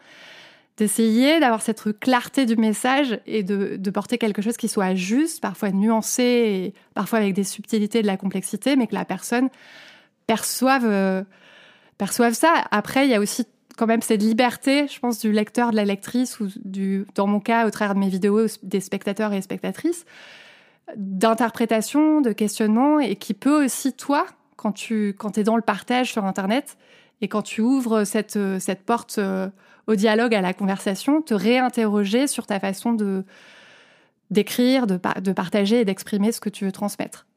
d'essayer d'avoir cette clarté du message et de, porter quelque chose qui soit juste, parfois nuancé, et parfois avec des subtilités de la complexité, mais que la personne perçoive, euh, perçoive ça. Après, il y a aussi quand même cette liberté, je pense, du lecteur, de la lectrice, ou dans mon cas, au travers de mes vidéos, des spectateurs et spectatrices, d'interprétation, de questionnement, et qui peut aussi, toi, quand tu quand es dans le partage sur Internet et quand tu ouvres cette, cette porte euh, au dialogue, à la conversation, te réinterroger sur ta façon de d'écrire, de, de partager et d'exprimer ce que tu veux transmettre.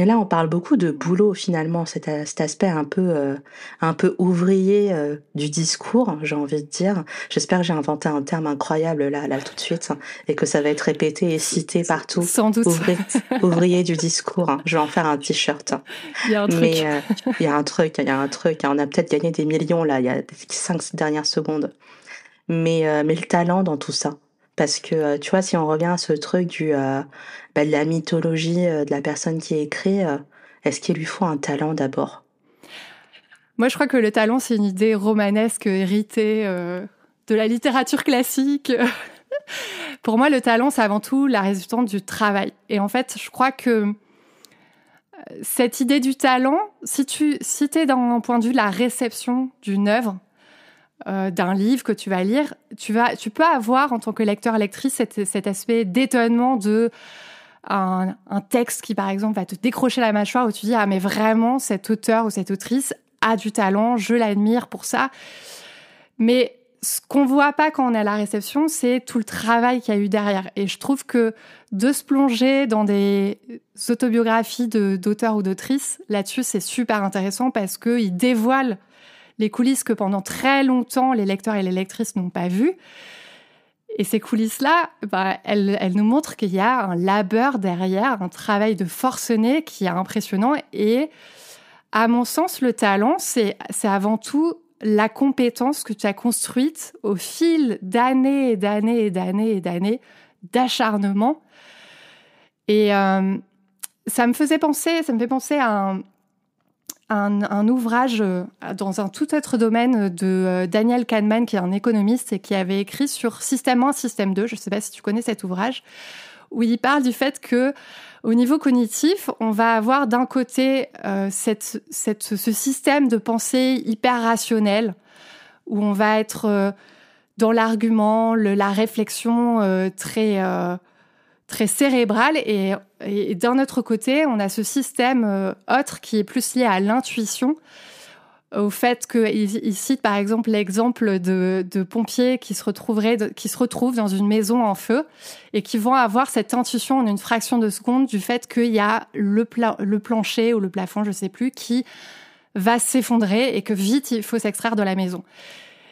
Mais là, on parle beaucoup de boulot finalement, cet, cet aspect un peu, euh, un peu ouvrier euh, du discours, j'ai envie de dire. J'espère que j'ai inventé un terme incroyable là, là tout de suite, et que ça va être répété et cité partout. Sans doute. ouvrier du discours. Je vais en faire un t-shirt. Il y a un truc. Mais euh, il y a un truc, il y a un truc. On a peut-être gagné des millions là, il y a cinq dernières secondes. Mais, mais le talent dans tout ça. Parce que, euh, tu vois, si on revient à ce truc du, euh, bah, de la mythologie euh, de la personne qui écrit, est-ce qu'il lui faut un talent d'abord? Moi, je crois que le talent, c'est une idée romanesque héritée de la littérature classique. [laughs] Pour moi, le talent, c'est avant tout la résultante du travail. Et en fait, je crois que cette idée du talent, si tu si es dans un point de vue de la réception d'une œuvre, euh, d'un livre que tu vas lire, tu vas, tu peux avoir en tant que lecteur lectrice cet, cet aspect d'étonnement de un, un, texte qui par exemple va te décrocher la mâchoire où tu dis ah mais vraiment cet auteur ou cette autrice a du talent, je l'admire pour ça. Mais ce qu'on voit pas quand on est à la réception, c'est tout le travail qu'il y a eu derrière. Et je trouve que de se plonger dans des autobiographies d'auteurs ou d'autrices, là-dessus, c'est super intéressant parce qu'ils dévoilent les coulisses que pendant très longtemps les lecteurs et les lectrices n'ont pas vues. Et ces coulisses-là, bah, elles, nous montrent qu'il y a un labeur derrière, un travail de forcené qui est impressionnant. Et à mon sens, le talent, c'est avant tout la compétence que tu as construite au fil d'années et d'années et d'années et d'années d'acharnement. Et euh, ça me faisait penser, ça me fait penser à un, un, ouvrage euh, dans un tout autre domaine de euh, Daniel Kahneman, qui est un économiste et qui avait écrit sur Système 1, Système 2. Je ne sais pas si tu connais cet ouvrage, où il parle du fait que au niveau cognitif, on va avoir d'un côté euh, cette, cette, ce système de pensée hyper rationnel, où on va être dans l'argument, la réflexion très très cérébral et, d'un autre côté, on a ce système euh, autre qui est plus lié à l'intuition, au fait qu'il il cite par exemple l'exemple de, pompiers qui se retrouveraient, qui se retrouvent dans une maison en feu et qui vont avoir cette intuition en une fraction de seconde du fait qu'il y a le, le plancher ou le plafond, je sais plus, qui va s'effondrer et que vite il faut s'extraire de la maison.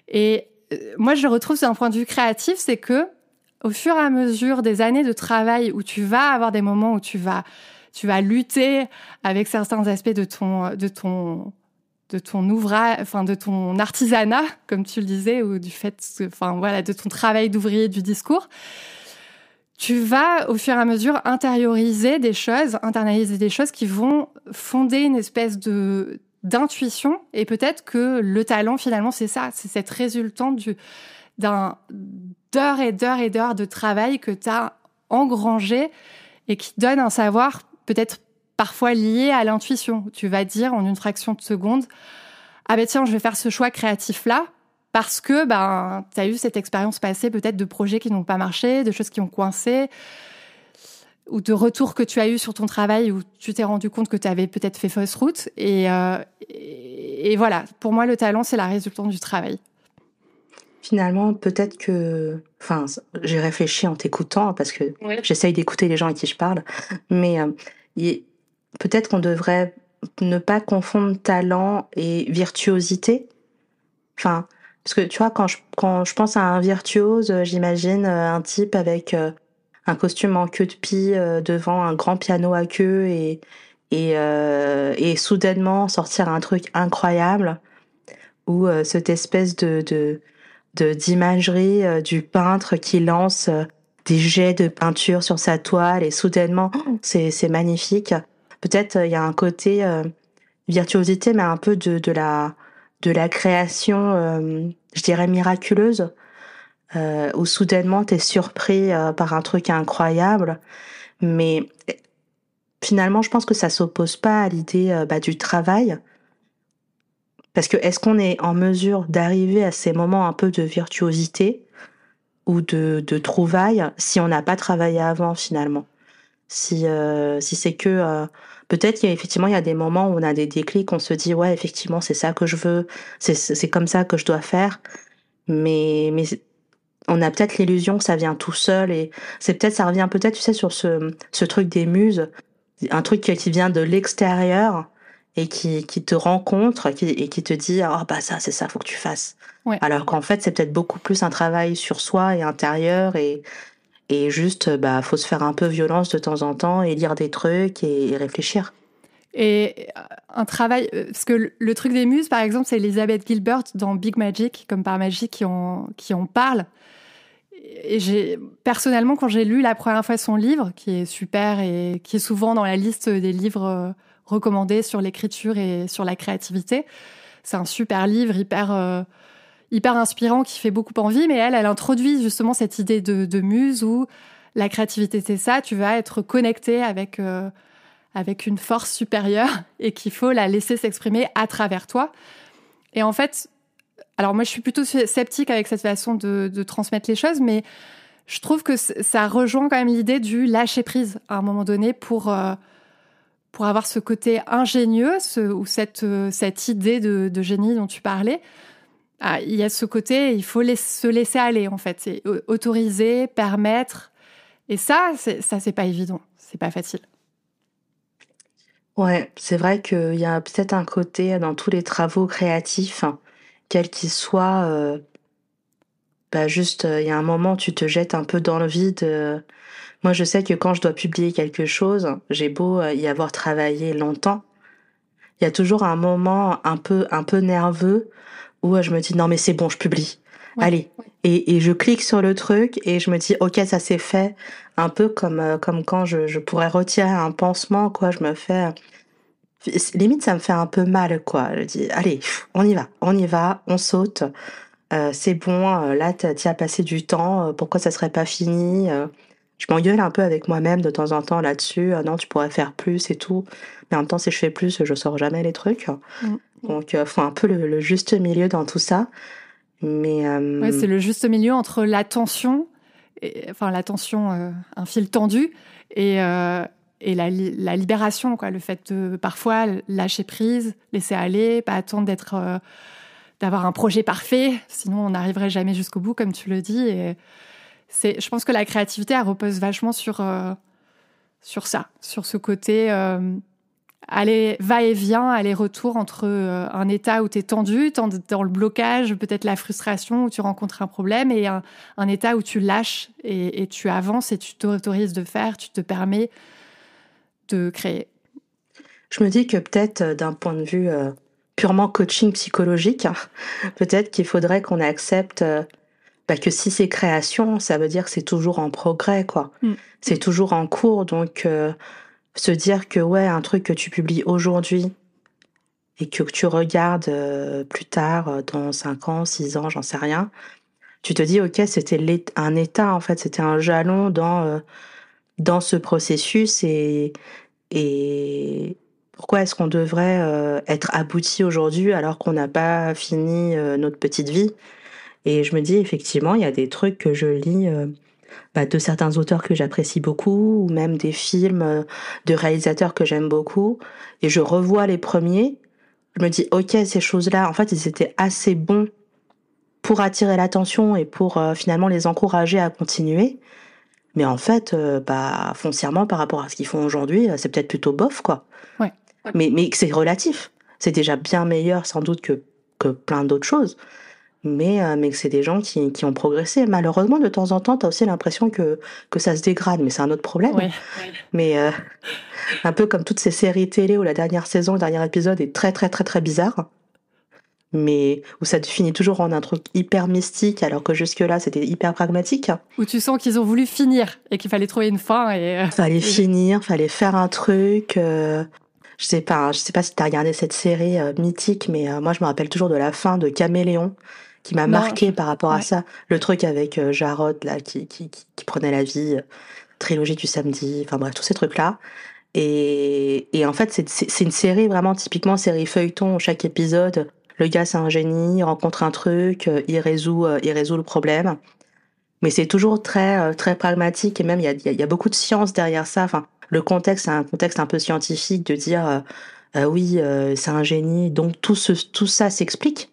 Et euh, moi, je le retrouve d'un point de vue créatif, c'est que au fur et à mesure des années de travail où tu vas avoir des moments où tu vas tu vas lutter avec certains aspects de ton de ton de ton ouvrage, enfin de ton artisanat, comme tu le disais, ou du fait, enfin voilà, de ton travail d'ouvrier du discours, tu vas au fur et à mesure intérioriser des choses, internaliser des choses qui vont fonder une espèce de d'intuition. Et peut-être que le talent, finalement, c'est ça, c'est cette résultante du d'un d'heures et d'heures et d'heures de travail que tu as engrangé et qui donne un savoir peut-être parfois lié à l'intuition. Tu vas dire en une fraction de seconde, ah ben tiens, je vais faire ce choix créatif-là parce que ben, tu as eu cette expérience passée peut-être de projets qui n'ont pas marché, de choses qui ont coincé, ou de retours que tu as eu sur ton travail où tu t'es rendu compte que tu avais peut-être fait fausse route. Et, euh, et, et voilà, pour moi, le talent, c'est la résultante du travail. Finalement, peut-être que, enfin, j'ai réfléchi en t'écoutant parce que j'essaye d'écouter les gens à qui je parle, mais euh, peut-être qu'on devrait ne pas confondre talent et virtuosité. Enfin, parce que tu vois, quand je, quand je pense à un virtuose, j'imagine euh, un type avec euh, un costume en queue de pie devant un grand piano à queue et, et, et soudainement sortir un truc incroyable ou cette espèce de, de d'imagerie euh, du peintre qui lance euh, des jets de peinture sur sa toile et soudainement c'est c'est magnifique. Peut-être euh, il y a un côté virtuosité mais un peu de de la de la création je dirais miraculeuse où soudainement tu es surpris par un truc incroyable mais finalement je pense que ça s'oppose pas à l'idée bah, du travail parce que est-ce qu'on est en mesure d'arriver à ces moments un peu de virtuosité ou de, de trouvailles si on n'a pas travaillé avant finalement? Si, euh, si c'est que euh, peut-être qu'effectivement il y a des moments où on a des déclics, on se dit ouais effectivement c'est ça que je veux, c'est comme ça que je dois faire, mais mais on a peut-être l'illusion que ça vient tout seul et c'est peut-être ça revient peut-être tu sais sur ce ce truc des muses, un truc qui vient de l'extérieur et qui, qui te rencontre qui, et qui te dit oh bah ça c'est ça faut que tu fasses. Alors qu'en fait c'est peut-être beaucoup plus un travail sur soi et intérieur et et juste bah faut se faire un peu violence de temps en temps et lire des trucs et, réfléchir. Et euh, un travail euh, parce que le, truc des muses par exemple c'est Elizabeth Gilbert dans Big Magic comme par magie qui en qui en parle. Et j'ai personnellement quand j'ai lu la première fois son livre qui est super et qui est souvent dans la liste des livres euh, recommandé sur l'écriture et sur la créativité. C'est un super livre, hyper, euh, hyper inspirant, qui fait beaucoup envie, mais elle, elle introduit justement cette idée de, muse où la créativité, c'est ça, tu vas être connecté avec, euh, avec une force supérieure [laughs] et qu'il faut la laisser s'exprimer à travers toi. Et en fait, alors moi, je suis plutôt sceptique avec cette façon de, de transmettre les choses, mais je trouve que ça rejoint quand même l'idée du lâcher prise à un moment donné pour... Euh, pour avoir ce côté ingénieux ou cette, euh, cette idée de, génie dont tu parlais. Ah, il y a ce côté, il faut se laisser aller en fait, c'est autoriser, permettre. Et ça, ça c'est pas évident, c'est pas facile. Ouais, c'est vrai qu'il y a peut-être un côté dans tous les travaux créatifs, quels qu'ils soient, euh, bah juste, il y a un moment, tu te jettes un peu dans le vide. Moi, je sais que quand je dois publier quelque chose, j'ai beau y avoir travaillé longtemps, il y a toujours un moment un peu, un peu nerveux où je me dis non mais c'est bon, je publie. Allez. Et, et, je clique sur le truc et je me dis ok ça c'est fait. Un peu comme comme quand je, je pourrais retirer un pansement quoi. Je me fais limite ça me fait un peu mal quoi. Je dis allez on y va, on y va, on saute. Euh, c'est bon, euh, là tu as passé du temps, euh, pourquoi ça serait pas fini Je m'engueule un peu avec moi-même de temps en temps là-dessus, non tu pourrais faire plus et tout, mais en même temps si je fais plus je sors jamais les trucs. Mm. Donc il faut un peu le, juste milieu dans tout ça. Mais ouais, c'est le juste milieu entre l'attention, enfin l'attention, un fil tendu, et et la, la, libération, quoi, le fait de parfois lâcher prise, laisser aller, pas attendre d'être, euh, d'avoir un projet parfait, sinon on n'arriverait jamais jusqu'au bout, comme tu le dis. Et c'est, je pense que la créativité, elle repose vachement sur euh, sur ça, sur ce côté euh, aller va-et-vient, aller-retour entre un état où tu es tendu, dans le blocage, peut-être la frustration où tu rencontres un problème, et un, état où tu lâches et, et tu avances et tu t'autorises de faire, tu te permets de créer. Je me dis que peut-être euh, d'un point de vue euh, purement coaching psychologique, [laughs] peut-être qu'il faudrait qu'on accepte euh, bah, que si c'est création, ça veut dire que c'est toujours en progrès, quoi. Mm. C'est toujours en cours, donc se dire que ouais, un truc que tu publies aujourd'hui et que tu regardes plus tard, dans 5 ans, 6 ans, j'en sais rien, tu te dis ok, c'était un état en fait, c'était un jalon dans dans ce processus et, et pourquoi est-ce qu'on devrait euh, être abouti aujourd'hui alors qu'on n'a pas fini euh, notre petite vie? Et je me dis effectivement, il y a des trucs que je lis euh, bah, de certains auteurs que j'apprécie beaucoup, ou même des films de réalisateurs que j'aime beaucoup, et je revois les premiers. Je me dis ok, ces choses-là, en fait, ils étaient assez bons pour attirer l'attention et pour finalement les encourager à continuer. Mais en fait, euh, bah, foncièrement, par rapport à ce qu'ils font aujourd'hui, euh, c'est peut-être plutôt bof, quoi. Ouais. Mais, mais c'est relatif. C'est déjà bien meilleur, sans doute, que, que plein d'autres choses. Mais, euh, mais que c'est des gens qui, qui ont progressé. Malheureusement, de temps en temps, tu as aussi l'impression que, que ça se dégrade, mais c'est un autre problème. Ouais. Mais un peu comme toutes ces séries télé où la dernière saison, le dernier épisode est très, très, très, très bizarre mais où ça te finit toujours en un truc hyper mystique alors que jusque-là c'était hyper pragmatique. Où tu sens qu'ils ont voulu finir et qu'il fallait trouver une fin et... Euh, fallait [laughs] finir, fallait faire un truc. Euh... Je sais pas, je sais pas si t'as regardé cette série euh, mythique, mais euh, moi je me rappelle toujours de la fin de Caméléon qui m'a marqué par rapport à ça. Le truc avec Jarod là qui, qui, qui, qui, prenait la vie, trilogie du samedi, enfin bref tous ces trucs là. Et, et en fait c'est une série vraiment typiquement série feuilleton chaque épisode le gars c'est un génie, il rencontre un truc, euh, il résout, euh, il résout le problème. Mais c'est toujours très, euh, très pragmatique et même il y a, y a, beaucoup de science derrière ça. Enfin, le contexte, c'est un contexte un peu scientifique de dire oui, c'est un génie, donc tout, ce, tout ça s'explique.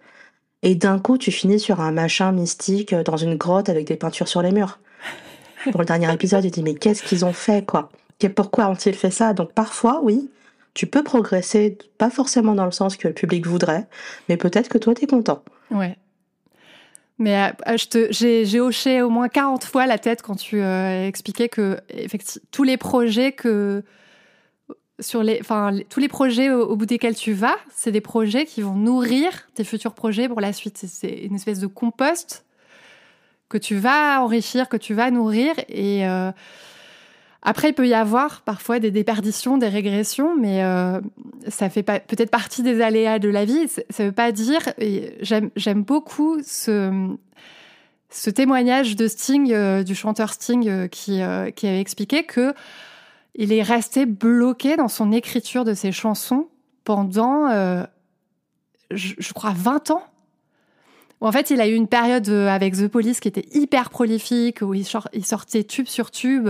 Et d'un coup, tu finis sur un machin mystique dans une grotte avec des peintures sur les murs. [laughs] Pour le dernier épisode, tu dis mais qu'est-ce qu'ils ont fait quoi? Pourquoi ont-ils fait ça? Donc parfois, oui, tu peux progresser, pas forcément dans le sens que le public voudrait, mais peut-être que toi, tu es content. Ouais. Mais euh, j'ai hoché au moins 40 fois la tête quand tu euh, expliquais que effectivement, tous les projets que les, tous les projets au, bout desquels tu vas, c'est des projets qui vont nourrir tes futurs projets pour la suite. C'est une espèce de compost que tu vas enrichir, que tu vas nourrir et euh, après, il peut y avoir parfois des déperditions, des régressions, mais euh, ça fait peut-être partie des aléas de la vie. Ça ne veut pas dire. J'aime beaucoup ce, témoignage de Sting, euh, du chanteur Sting, qui, qui avait expliqué que il est resté bloqué dans son écriture de ses chansons pendant, je, je, crois, 20 ans. En fait, il a eu une période avec The Police qui était hyper prolifique, où il, sortait tube sur tube,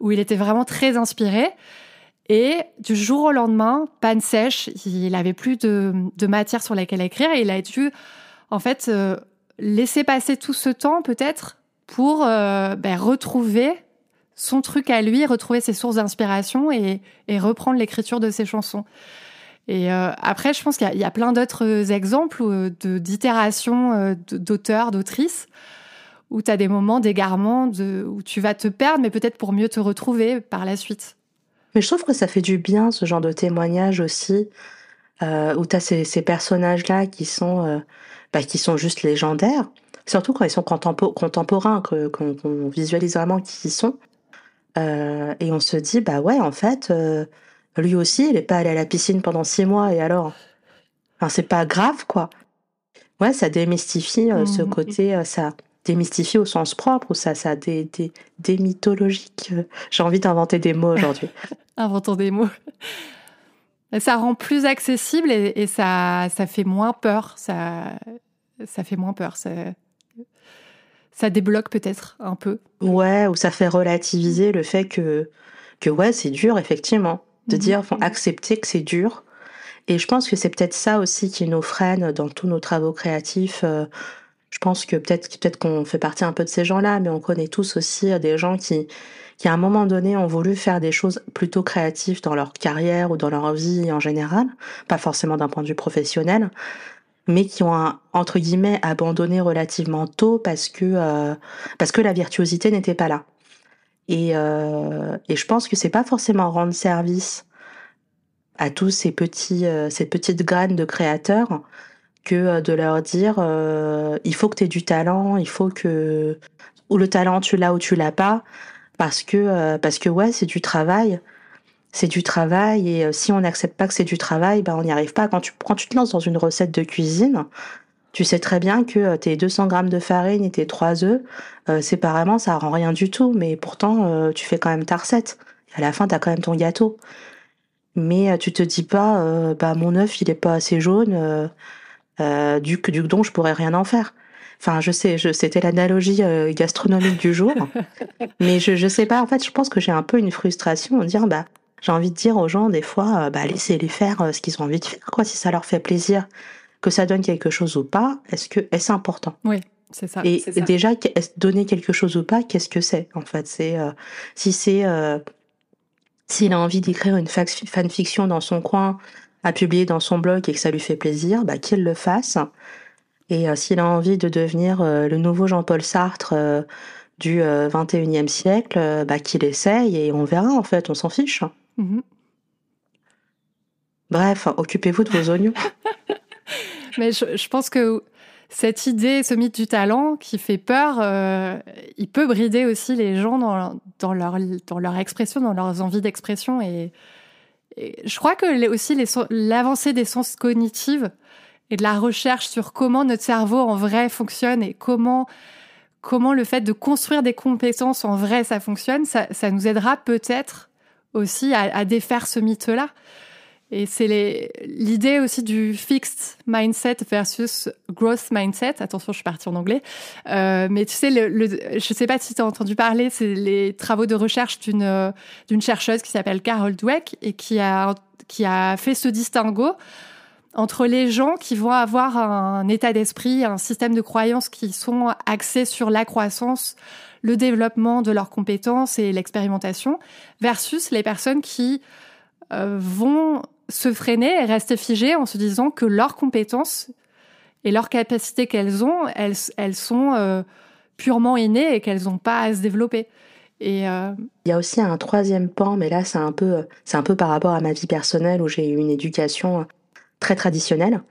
où il était vraiment très inspiré. Et du jour au lendemain, panne sèche, il avait plus de, matière sur laquelle écrire et il a dû, en fait, euh, laisser passer tout ce temps peut-être pour euh, ben, retrouver son truc à lui, retrouver ses sources d'inspiration et, reprendre l'écriture de ses chansons. Et euh, après, je pense qu'il y, a plein d'autres exemples d'itérations d'auteurs, d'autrices où tu as des moments d'égarement, où tu vas te perdre, mais peut-être pour mieux te retrouver par la suite. Mais je trouve que ça fait du bien, ce genre de témoignage aussi, euh, où tu as ces, personnages-là qui sont, euh, bah, qui sont juste légendaires, surtout quand ils sont contemporains, qu'on visualise vraiment qui ils sont. Euh, et on se dit, bah ouais, en fait, euh, lui aussi, il n'est pas allé à la piscine pendant six mois, et alors? Enfin, c'est pas grave, quoi. Ouais, ça démystifie euh, ce mmh. côté, ça démystifie au sens propre, ou ça, ça dé, dé, démythologique. J'ai envie d'inventer des mots aujourd'hui. [laughs] Inventons des mots. Ça rend plus accessible et, et, ça, ça fait moins peur. Ça, ça fait moins peur. Ça, ça débloque peut-être un peu. Ouais, ou ça fait relativiser le fait que, que ouais, c'est dur, effectivement. De mhm. dire, faut accepter que c'est dur. Et je pense que c'est peut-être ça aussi qui nous freine dans tous nos travaux créatifs. Euh, je pense que peut-être peut-être qu'on fait partie un peu de ces gens-là, mais on connaît tous aussi euh, des gens qui, qui à un moment donné ont voulu faire des choses plutôt créatives dans leur carrière ou dans leur vie en général, pas forcément d'un point de vue professionnel, mais qui ont entre guillemets abandonné relativement tôt parce que euh, parce que la virtuosité n'était pas là. Et, euh, et je pense que c'est pas forcément rendre service à tous ces petits euh, ces petites graines de créateurs que de leur dire il faut que tu aies du talent, il faut que ou le talent tu l'as ou tu l'as pas parce que parce que ouais, c'est du travail c'est du travail et euh, si on n'accepte pas que c'est du travail, ben on n'y arrive pas. Quand tu, quand tu te lances dans une recette de cuisine, tu sais très bien que euh, tes 200 grammes de farine et tes 3 œufs, euh, séparément, ça rend rien du tout, mais pourtant, tu fais quand même ta recette. à la fin, tu as quand même ton gâteau. Mais tu te dis pas, bah mon œuf, il est pas assez jaune, du, du don, je pourrais rien en faire. Enfin, je sais, je, c'était l'analogie gastronomique du jour, [laughs] mais je, je sais pas. En fait, je pense que j'ai un peu une frustration en disant, bah, j'ai envie de dire aux gens des fois, euh, bah, laissez-les faire euh, ce qu'ils ont envie de faire, quoi, si ça leur fait plaisir, que ça donne quelque chose ou pas, est-ce que est-ce important? Oui, c'est ça. Et déjà, donner quelque chose ou pas, qu'est-ce que c'est en fait? C'est euh, si c'est s'il a envie d'écrire une fanfiction dans son coin, à publier dans son blog et que ça lui fait plaisir, bah, qu'il le fasse. Et s'il a envie de devenir le nouveau Jean-Paul Sartre du 21e siècle, bah, qu'il essaye et on verra en fait, on s'en fiche. Mhm. Bref, occupez-vous de vos oignons. [laughs] Mais je, pense que cette idée, ce mythe du talent qui fait peur, euh, il peut brider aussi les gens dans, leur, dans leur expression, dans leurs envies d'expression. Et, je crois que les, aussi l'avancée des sens cognitives et de la recherche sur comment notre cerveau en vrai fonctionne et comment comment le fait de construire des compétences en vrai ça fonctionne, ça, ça nous aidera peut-être aussi à, défaire ce mythe-là. Et c'est l'idée aussi du fixed mindset versus growth mindset. Attention, je suis partie en anglais. Euh, mais tu sais, le, le, je sais pas si tu as entendu parler, c'est les travaux de recherche d'une d'une chercheuse qui s'appelle Carol Dweck et qui a qui a fait ce distinguo entre les gens qui vont avoir un état d'esprit, un système de croyances qui sont axés sur la croissance, le développement de leurs compétences et l'expérimentation, versus les personnes qui euh, vont se freiner et rester figées en se disant que leurs compétences et leurs capacités qu'elles ont, elles, elles sont euh, purement innées et qu'elles n'ont pas à se développer. Et euh, Il y a aussi un troisième pan, mais là c'est un peu, c'est un peu par rapport à ma vie personnelle où j'ai eu une éducation très traditionnelle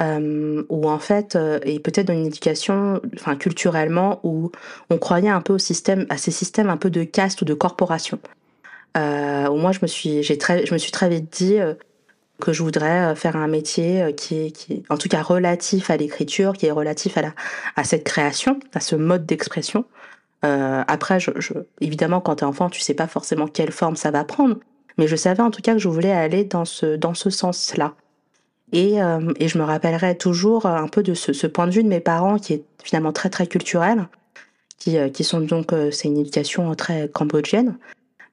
euh, où en fait, euh, et peut-être dans une éducation, enfin culturellement, où on croyait un peu au système, à ces systèmes un peu de caste ou de corporation. Euh, moi, je me suis, j'ai très, je me suis très vite dit euh, que je voudrais faire un métier qui est, qui en tout cas relatif à l'écriture, qui est relatif à la, à cette création, à ce mode d'expression. Euh, après, je, évidemment, quand t'es enfant, tu sais pas forcément quelle forme ça va prendre, mais je savais en tout cas que je voulais aller dans ce, dans ce sens-là. Et, euh, et je me rappellerai toujours un peu de ce, point de vue de mes parents qui est finalement très très culturel, qui, euh, qui sont donc, euh, c'est une éducation très cambodgienne,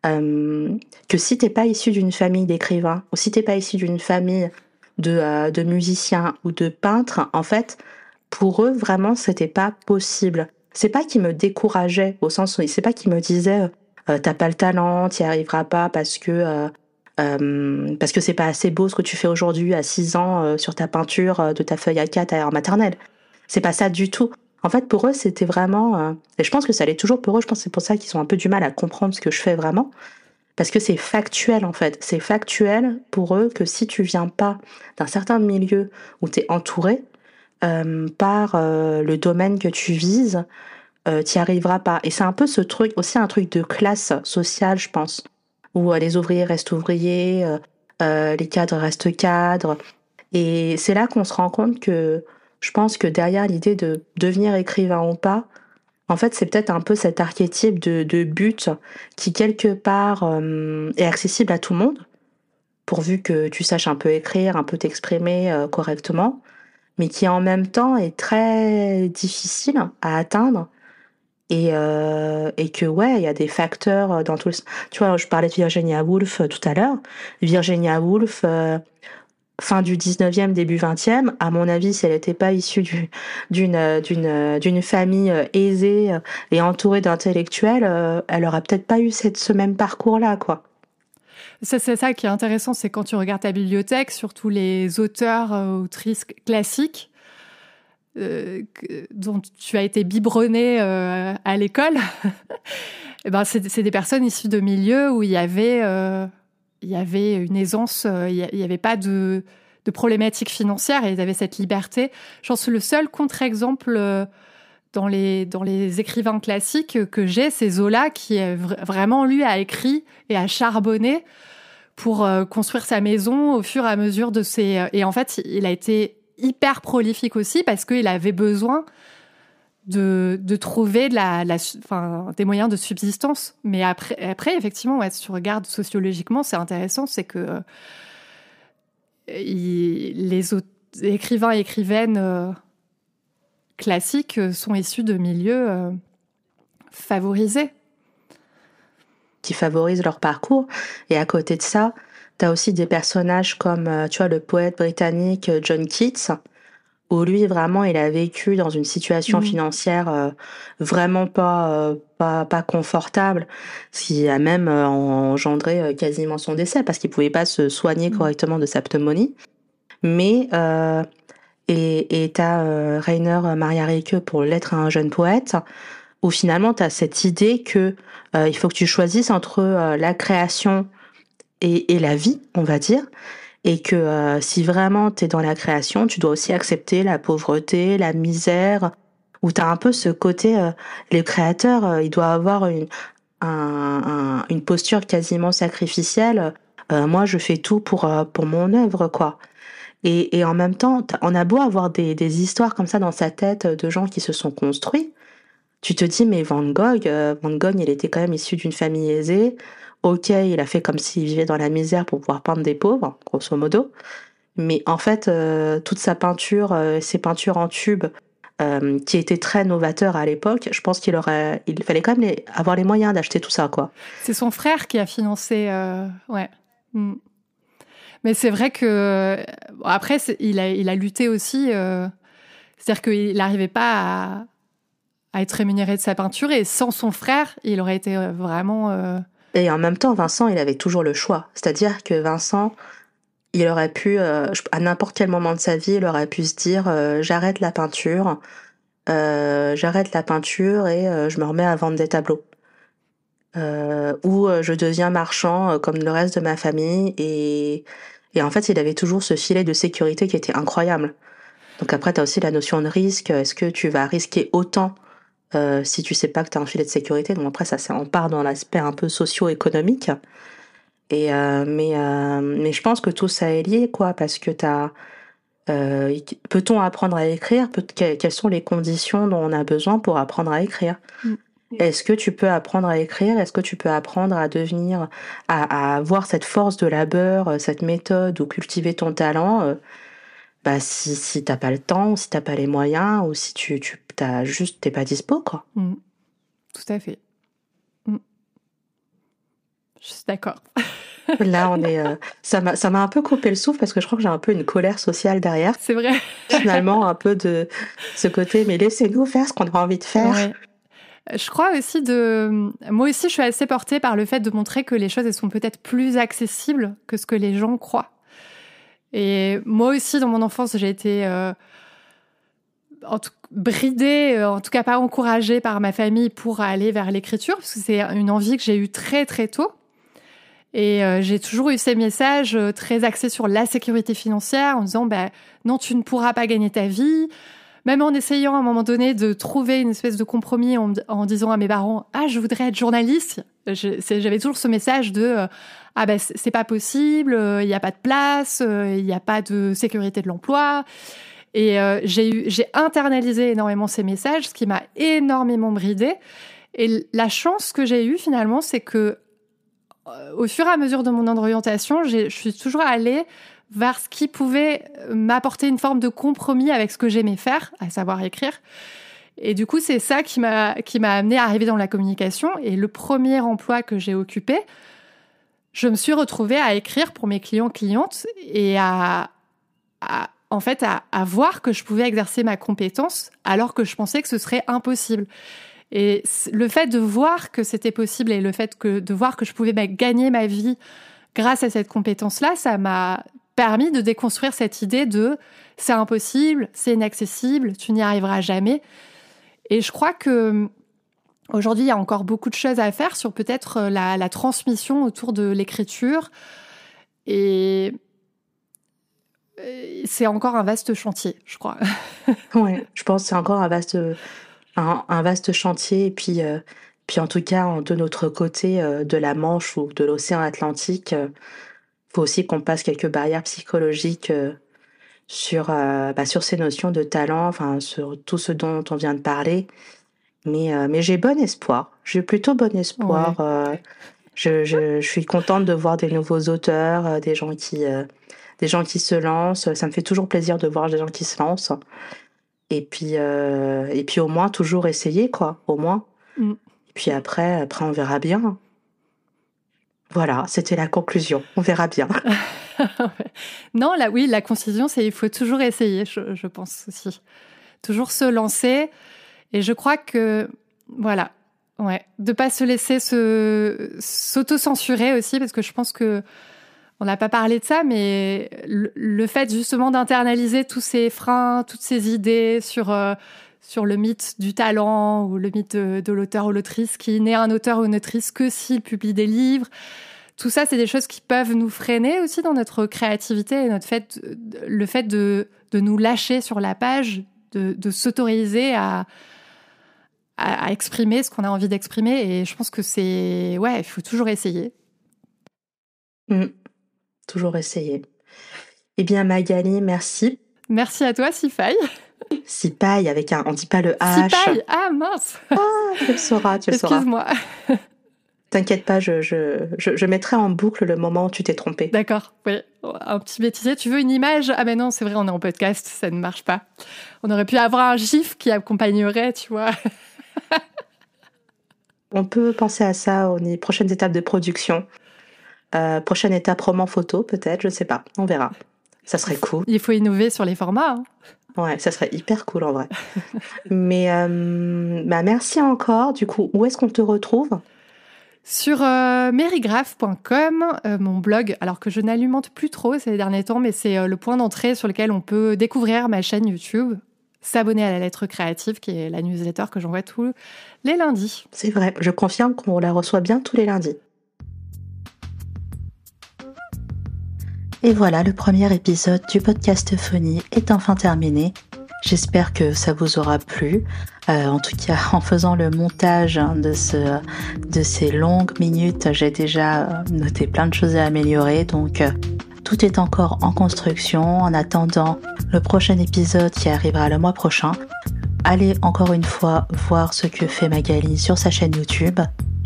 que si t'es pas issu d'une famille d'écrivains, ou si t'es pas issu d'une famille de, de musiciens ou de peintres, en fait, pour eux, vraiment, c'était pas possible. C'est pas qu'ils me décourageaient, au sens où c'est pas qu'ils me disaient, t'as pas le talent, t'y arriveras pas parce que euh, parce que c'est pas assez beau ce que tu fais aujourd'hui à 6 ans euh, sur ta peinture euh, de ta feuille A4 en maternelle. C'est pas ça du tout. En fait, pour eux, c'était vraiment, euh, et je pense que ça allait toujours pour eux. Je pense que c'est pour ça qu'ils ont un peu du mal à comprendre ce que je fais vraiment, parce que c'est factuel en fait. C'est factuel pour eux que si tu viens pas d'un certain milieu où tu es entouré par le domaine que tu vises, euh, tu n'y arriveras pas. Et c'est un peu ce truc, aussi un truc de classe sociale, je pense, où les ouvriers restent ouvriers, les cadres restent cadres. Et c'est là qu'on se rend compte que je pense que derrière l'idée de devenir écrivain ou pas, en fait, c'est peut-être un peu cet archétype de, but qui, quelque part, euh, est accessible à tout le monde, pourvu que tu saches un peu écrire, un peu t'exprimer euh, correctement, mais qui en même temps est très difficile à atteindre. Et, euh, et que, ouais, il y a des facteurs dans tout le... Tu vois, je parlais de Virginia Woolf tout à l'heure. Virginia Woolf, fin du 19e, début 20e, à mon avis, si elle n'était pas issue d'une d'une d'une famille euh, aisée euh, et entourée d'intellectuels, euh, elle aurait peut-être pas eu cette, ce même parcours-là, quoi. C'est ça qui est intéressant, c'est quand tu regardes ta bibliothèque, surtout les auteurs, autrices classiques, dont tu as été biberonné à l'école, [laughs] eh ben c'est des personnes issues de milieux où il y avait il y avait une aisance, euh, il n'y avait pas de, problématiques financières ils avaient cette liberté. Je pense que le seul contre-exemple euh, dans les, dans les écrivains classiques que j'ai, c'est Zola qui vraiment, lui, a écrit et a charbonné pour euh, construire sa maison au fur et à mesure de ses... Et en fait, il a été hyper prolifique aussi parce qu'il avait besoin de, trouver des moyens de subsistance. Mais après, effectivement, si tu regardes sociologiquement, c'est intéressant, c'est que euh, les écrivains et écrivaines euh, classiques sont issus de milieux euh, favorisés. Qui favorisent leur parcours. Et à côté de ça, tu as aussi des personnages comme, tu vois, le poète britannique John Keats, où lui vraiment il a vécu dans une situation mmh. financière euh, vraiment pas, euh, pas pas confortable, ce qui a même euh, engendré quasiment son décès parce qu'il pouvait pas se soigner mmh. correctement de sa pneumonie. Mais et et t'as Rainer Maria Rilke pour l'être à un jeune poète où finalement tu as cette idée que il faut que tu choisisses entre la création et, et la vie, on va dire et que euh, si vraiment tu es dans la création, tu dois aussi accepter la pauvreté, la misère, où tu as un peu ce côté, euh, les créateurs, euh, il doit avoir une, un, une posture quasiment sacrificielle. moi, je fais tout pour, pour mon œuvre, quoi. Et, et en même temps, on a beau avoir des, des histoires comme ça dans sa tête de gens qui se sont construits, tu te dis, mais Van Gogh, Van Gogh, il était quand même issu d'une famille aisée. Ok, il a fait comme s'il vivait dans la misère pour pouvoir peindre des pauvres, grosso modo. Mais en fait, euh, toute sa peinture, euh, ses peintures en tube, euh, qui étaient très novateurs à l'époque, je pense qu'il aurait, il fallait quand même avoir les moyens d'acheter tout ça, quoi. C'est son frère qui a financé, ouais. Mm. Mais c'est vrai que après, il a, il a lutté aussi. C'est-à-dire qu'il n'arrivait pas à, à, être rémunéré de sa peinture et sans son frère, il aurait été vraiment et en même temps, Vincent, il avait toujours le choix. C'est-à-dire que Vincent, il aurait pu, euh, à n'importe quel moment de sa vie, il aurait pu se dire euh, j'arrête la peinture, euh, j'arrête la peinture et je me remets à vendre des tableaux. ou je deviens marchand comme le reste de ma famille. Et, et en fait, il avait toujours ce filet de sécurité qui était incroyable. Donc après, tu as aussi la notion de risque. Est-ce que tu vas risquer autant euh, si tu sais pas que tu as un filet de sécurité. Donc après, ça, on part dans l'aspect un peu socio-économique. Et euh, mais euh, mais je pense que tout ça est lié, quoi, parce que t'as peut-on apprendre à écrire? Quelles sont les conditions dont on a besoin pour apprendre à écrire? Mm. Est-ce que tu peux apprendre à écrire? Est-ce que tu peux apprendre à devenir, à, à, avoir cette force de labeur, cette méthode ou cultiver ton talent bah, si, si t'as pas le temps, si t'as pas les moyens, ou si tu, tu t'as juste, t'es pas dispo, quoi. Mmh. Tout à fait. Mmh. Je suis d'accord. [laughs] Là, on est. Euh, ça m'a, ça m'a un peu coupé le souffle parce que je crois que j'ai un peu une colère sociale derrière. C'est vrai. [laughs] Finalement, un peu de ce côté, mais laissez-nous faire ce qu'on a envie de faire. Je crois aussi de. Moi aussi, je suis assez portée par le fait de montrer que les choses elles sont peut-être plus accessibles que ce que les gens croient. Et moi aussi, dans mon enfance, j'ai été. Euh, en tout, bridée, euh, en tout cas pas encouragée par ma famille pour aller vers l'écriture, parce que c'est une envie que j'ai eue très très tôt. Et euh, j'ai toujours eu ces messages euh, très axés sur la sécurité financière, en disant bah, non, tu ne pourras pas gagner ta vie. Même en essayant à un moment donné de trouver une espèce de compromis en, disant à mes parents ah je voudrais être journaliste, j'avais toujours ce message de ah ben c'est pas possible, il n'y a pas de place, il n'y a pas de sécurité de l'emploi. Et euh, j'ai internalisé énormément ces messages, ce qui m'a énormément bridé. Et la chance que j'ai eue finalement, c'est que euh, au fur et à mesure de mon orientation, je suis toujours allée vers ce qui pouvait m'apporter une forme de compromis avec ce que j'aimais faire, à savoir écrire. Et du coup, c'est ça qui m'a qui m'a amené à arriver dans la communication. Et le premier emploi que j'ai occupé, je me suis retrouvée à écrire pour mes clients clientes et à, à en fait, à, voir que je pouvais exercer ma compétence alors que je pensais que ce serait impossible. Et le fait de voir que c'était possible et le fait que de voir que je pouvais gagner ma vie grâce à cette compétence-là, ça m'a permis de déconstruire cette idée de c'est impossible, c'est inaccessible, tu n'y arriveras jamais. Et je crois que aujourd'hui, il y a encore beaucoup de choses à faire sur peut-être la, la transmission autour de l'écriture. Et euh, c'est encore un vaste chantier, je crois. [laughs] ouais, je pense que c'est encore un vaste, un, vaste chantier. Et puis, euh, puis en tout cas, de notre côté euh, de la Manche ou de l'océan Atlantique, faut aussi qu'on passe quelques barrières psychologiques sur, bah, sur ces notions de talent, enfin sur tout ce dont on vient de parler. Mais, mais j'ai bon espoir. J'ai plutôt bon espoir. Je, je, je, suis contente de voir des nouveaux auteurs, des gens qui des gens qui se lancent. Ça me fait toujours plaisir de voir des gens qui se lancent. Et puis, euh, et puis au moins, toujours essayer, quoi, au moins. Mm. Et puis après, après, on verra bien. Voilà, c'était la conclusion. On verra bien. [laughs] non, là, oui, la conclusion, c'est il faut toujours essayer, je, pense aussi. Toujours se lancer. Et je crois que, voilà, ouais, de pas se laisser se s'auto-censurer aussi, parce que je pense que on n'a pas parlé de ça, mais le, fait justement d'internaliser tous ces freins, toutes ces idées sur euh, sur le mythe du talent ou le mythe de, l'auteur ou l'autrice qui n'est un auteur ou une autrice que s'il publie des livres. Tout ça, c'est des choses qui peuvent nous freiner aussi dans notre créativité et notre fait, le fait de, de nous lâcher sur la page, de, de s'autoriser à, à, exprimer ce qu'on a envie d'exprimer. Et je pense que c'est, ouais, il faut toujours essayer. Mmh. Toujours essayer. Eh bien, Magali, merci. Merci à toi, Sifaï. Sipaille avec un, on dit pas le H. Sipaille, ah mince. Ah, tu le sauras, tu le sauras. Excuse-moi. T'inquiète pas, je, je, je, mettrai en boucle le moment où tu t'es trompé. D'accord, oui. Un petit bêtisier. Tu veux une image? Ah ben non, c'est vrai, on est en podcast, ça ne marche pas. On aurait pu avoir un gif qui accompagnerait, tu vois. [laughs] on peut penser à ça aux prochaines étapes de production. Euh, prochaine étape, roman photo, peut-être, je sais pas. On verra. Ça serait cool. Il faut innover sur les formats. Hein. Ouais, ça serait hyper cool en vrai. Mais euh, bah merci encore. Du coup, où est-ce qu'on te retrouve? Sur euh, merigraph.com, euh, mon blog, alors que je n'alimente plus trop ces derniers temps, mais c'est le point d'entrée sur lequel on peut découvrir ma chaîne YouTube, s'abonner à la lettre créative, qui est la newsletter que j'envoie tous les lundis. C'est vrai, je confirme qu'on la reçoit bien tous les lundis. Et voilà, le premier épisode du podcast Phonie est enfin terminé. J'espère que ça vous aura plu. Euh, en tout cas, [laughs] en faisant le montage hein, de, ce, ces longues minutes, j'ai déjà noté plein de choses à améliorer. Donc, euh, tout est encore en construction. En attendant le prochain épisode qui arrivera le mois prochain, allez encore une fois voir ce que fait Magali sur sa chaîne YouTube.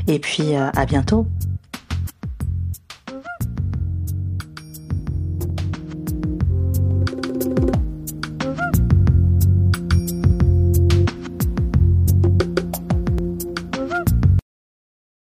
Et puis, euh, à bientôt.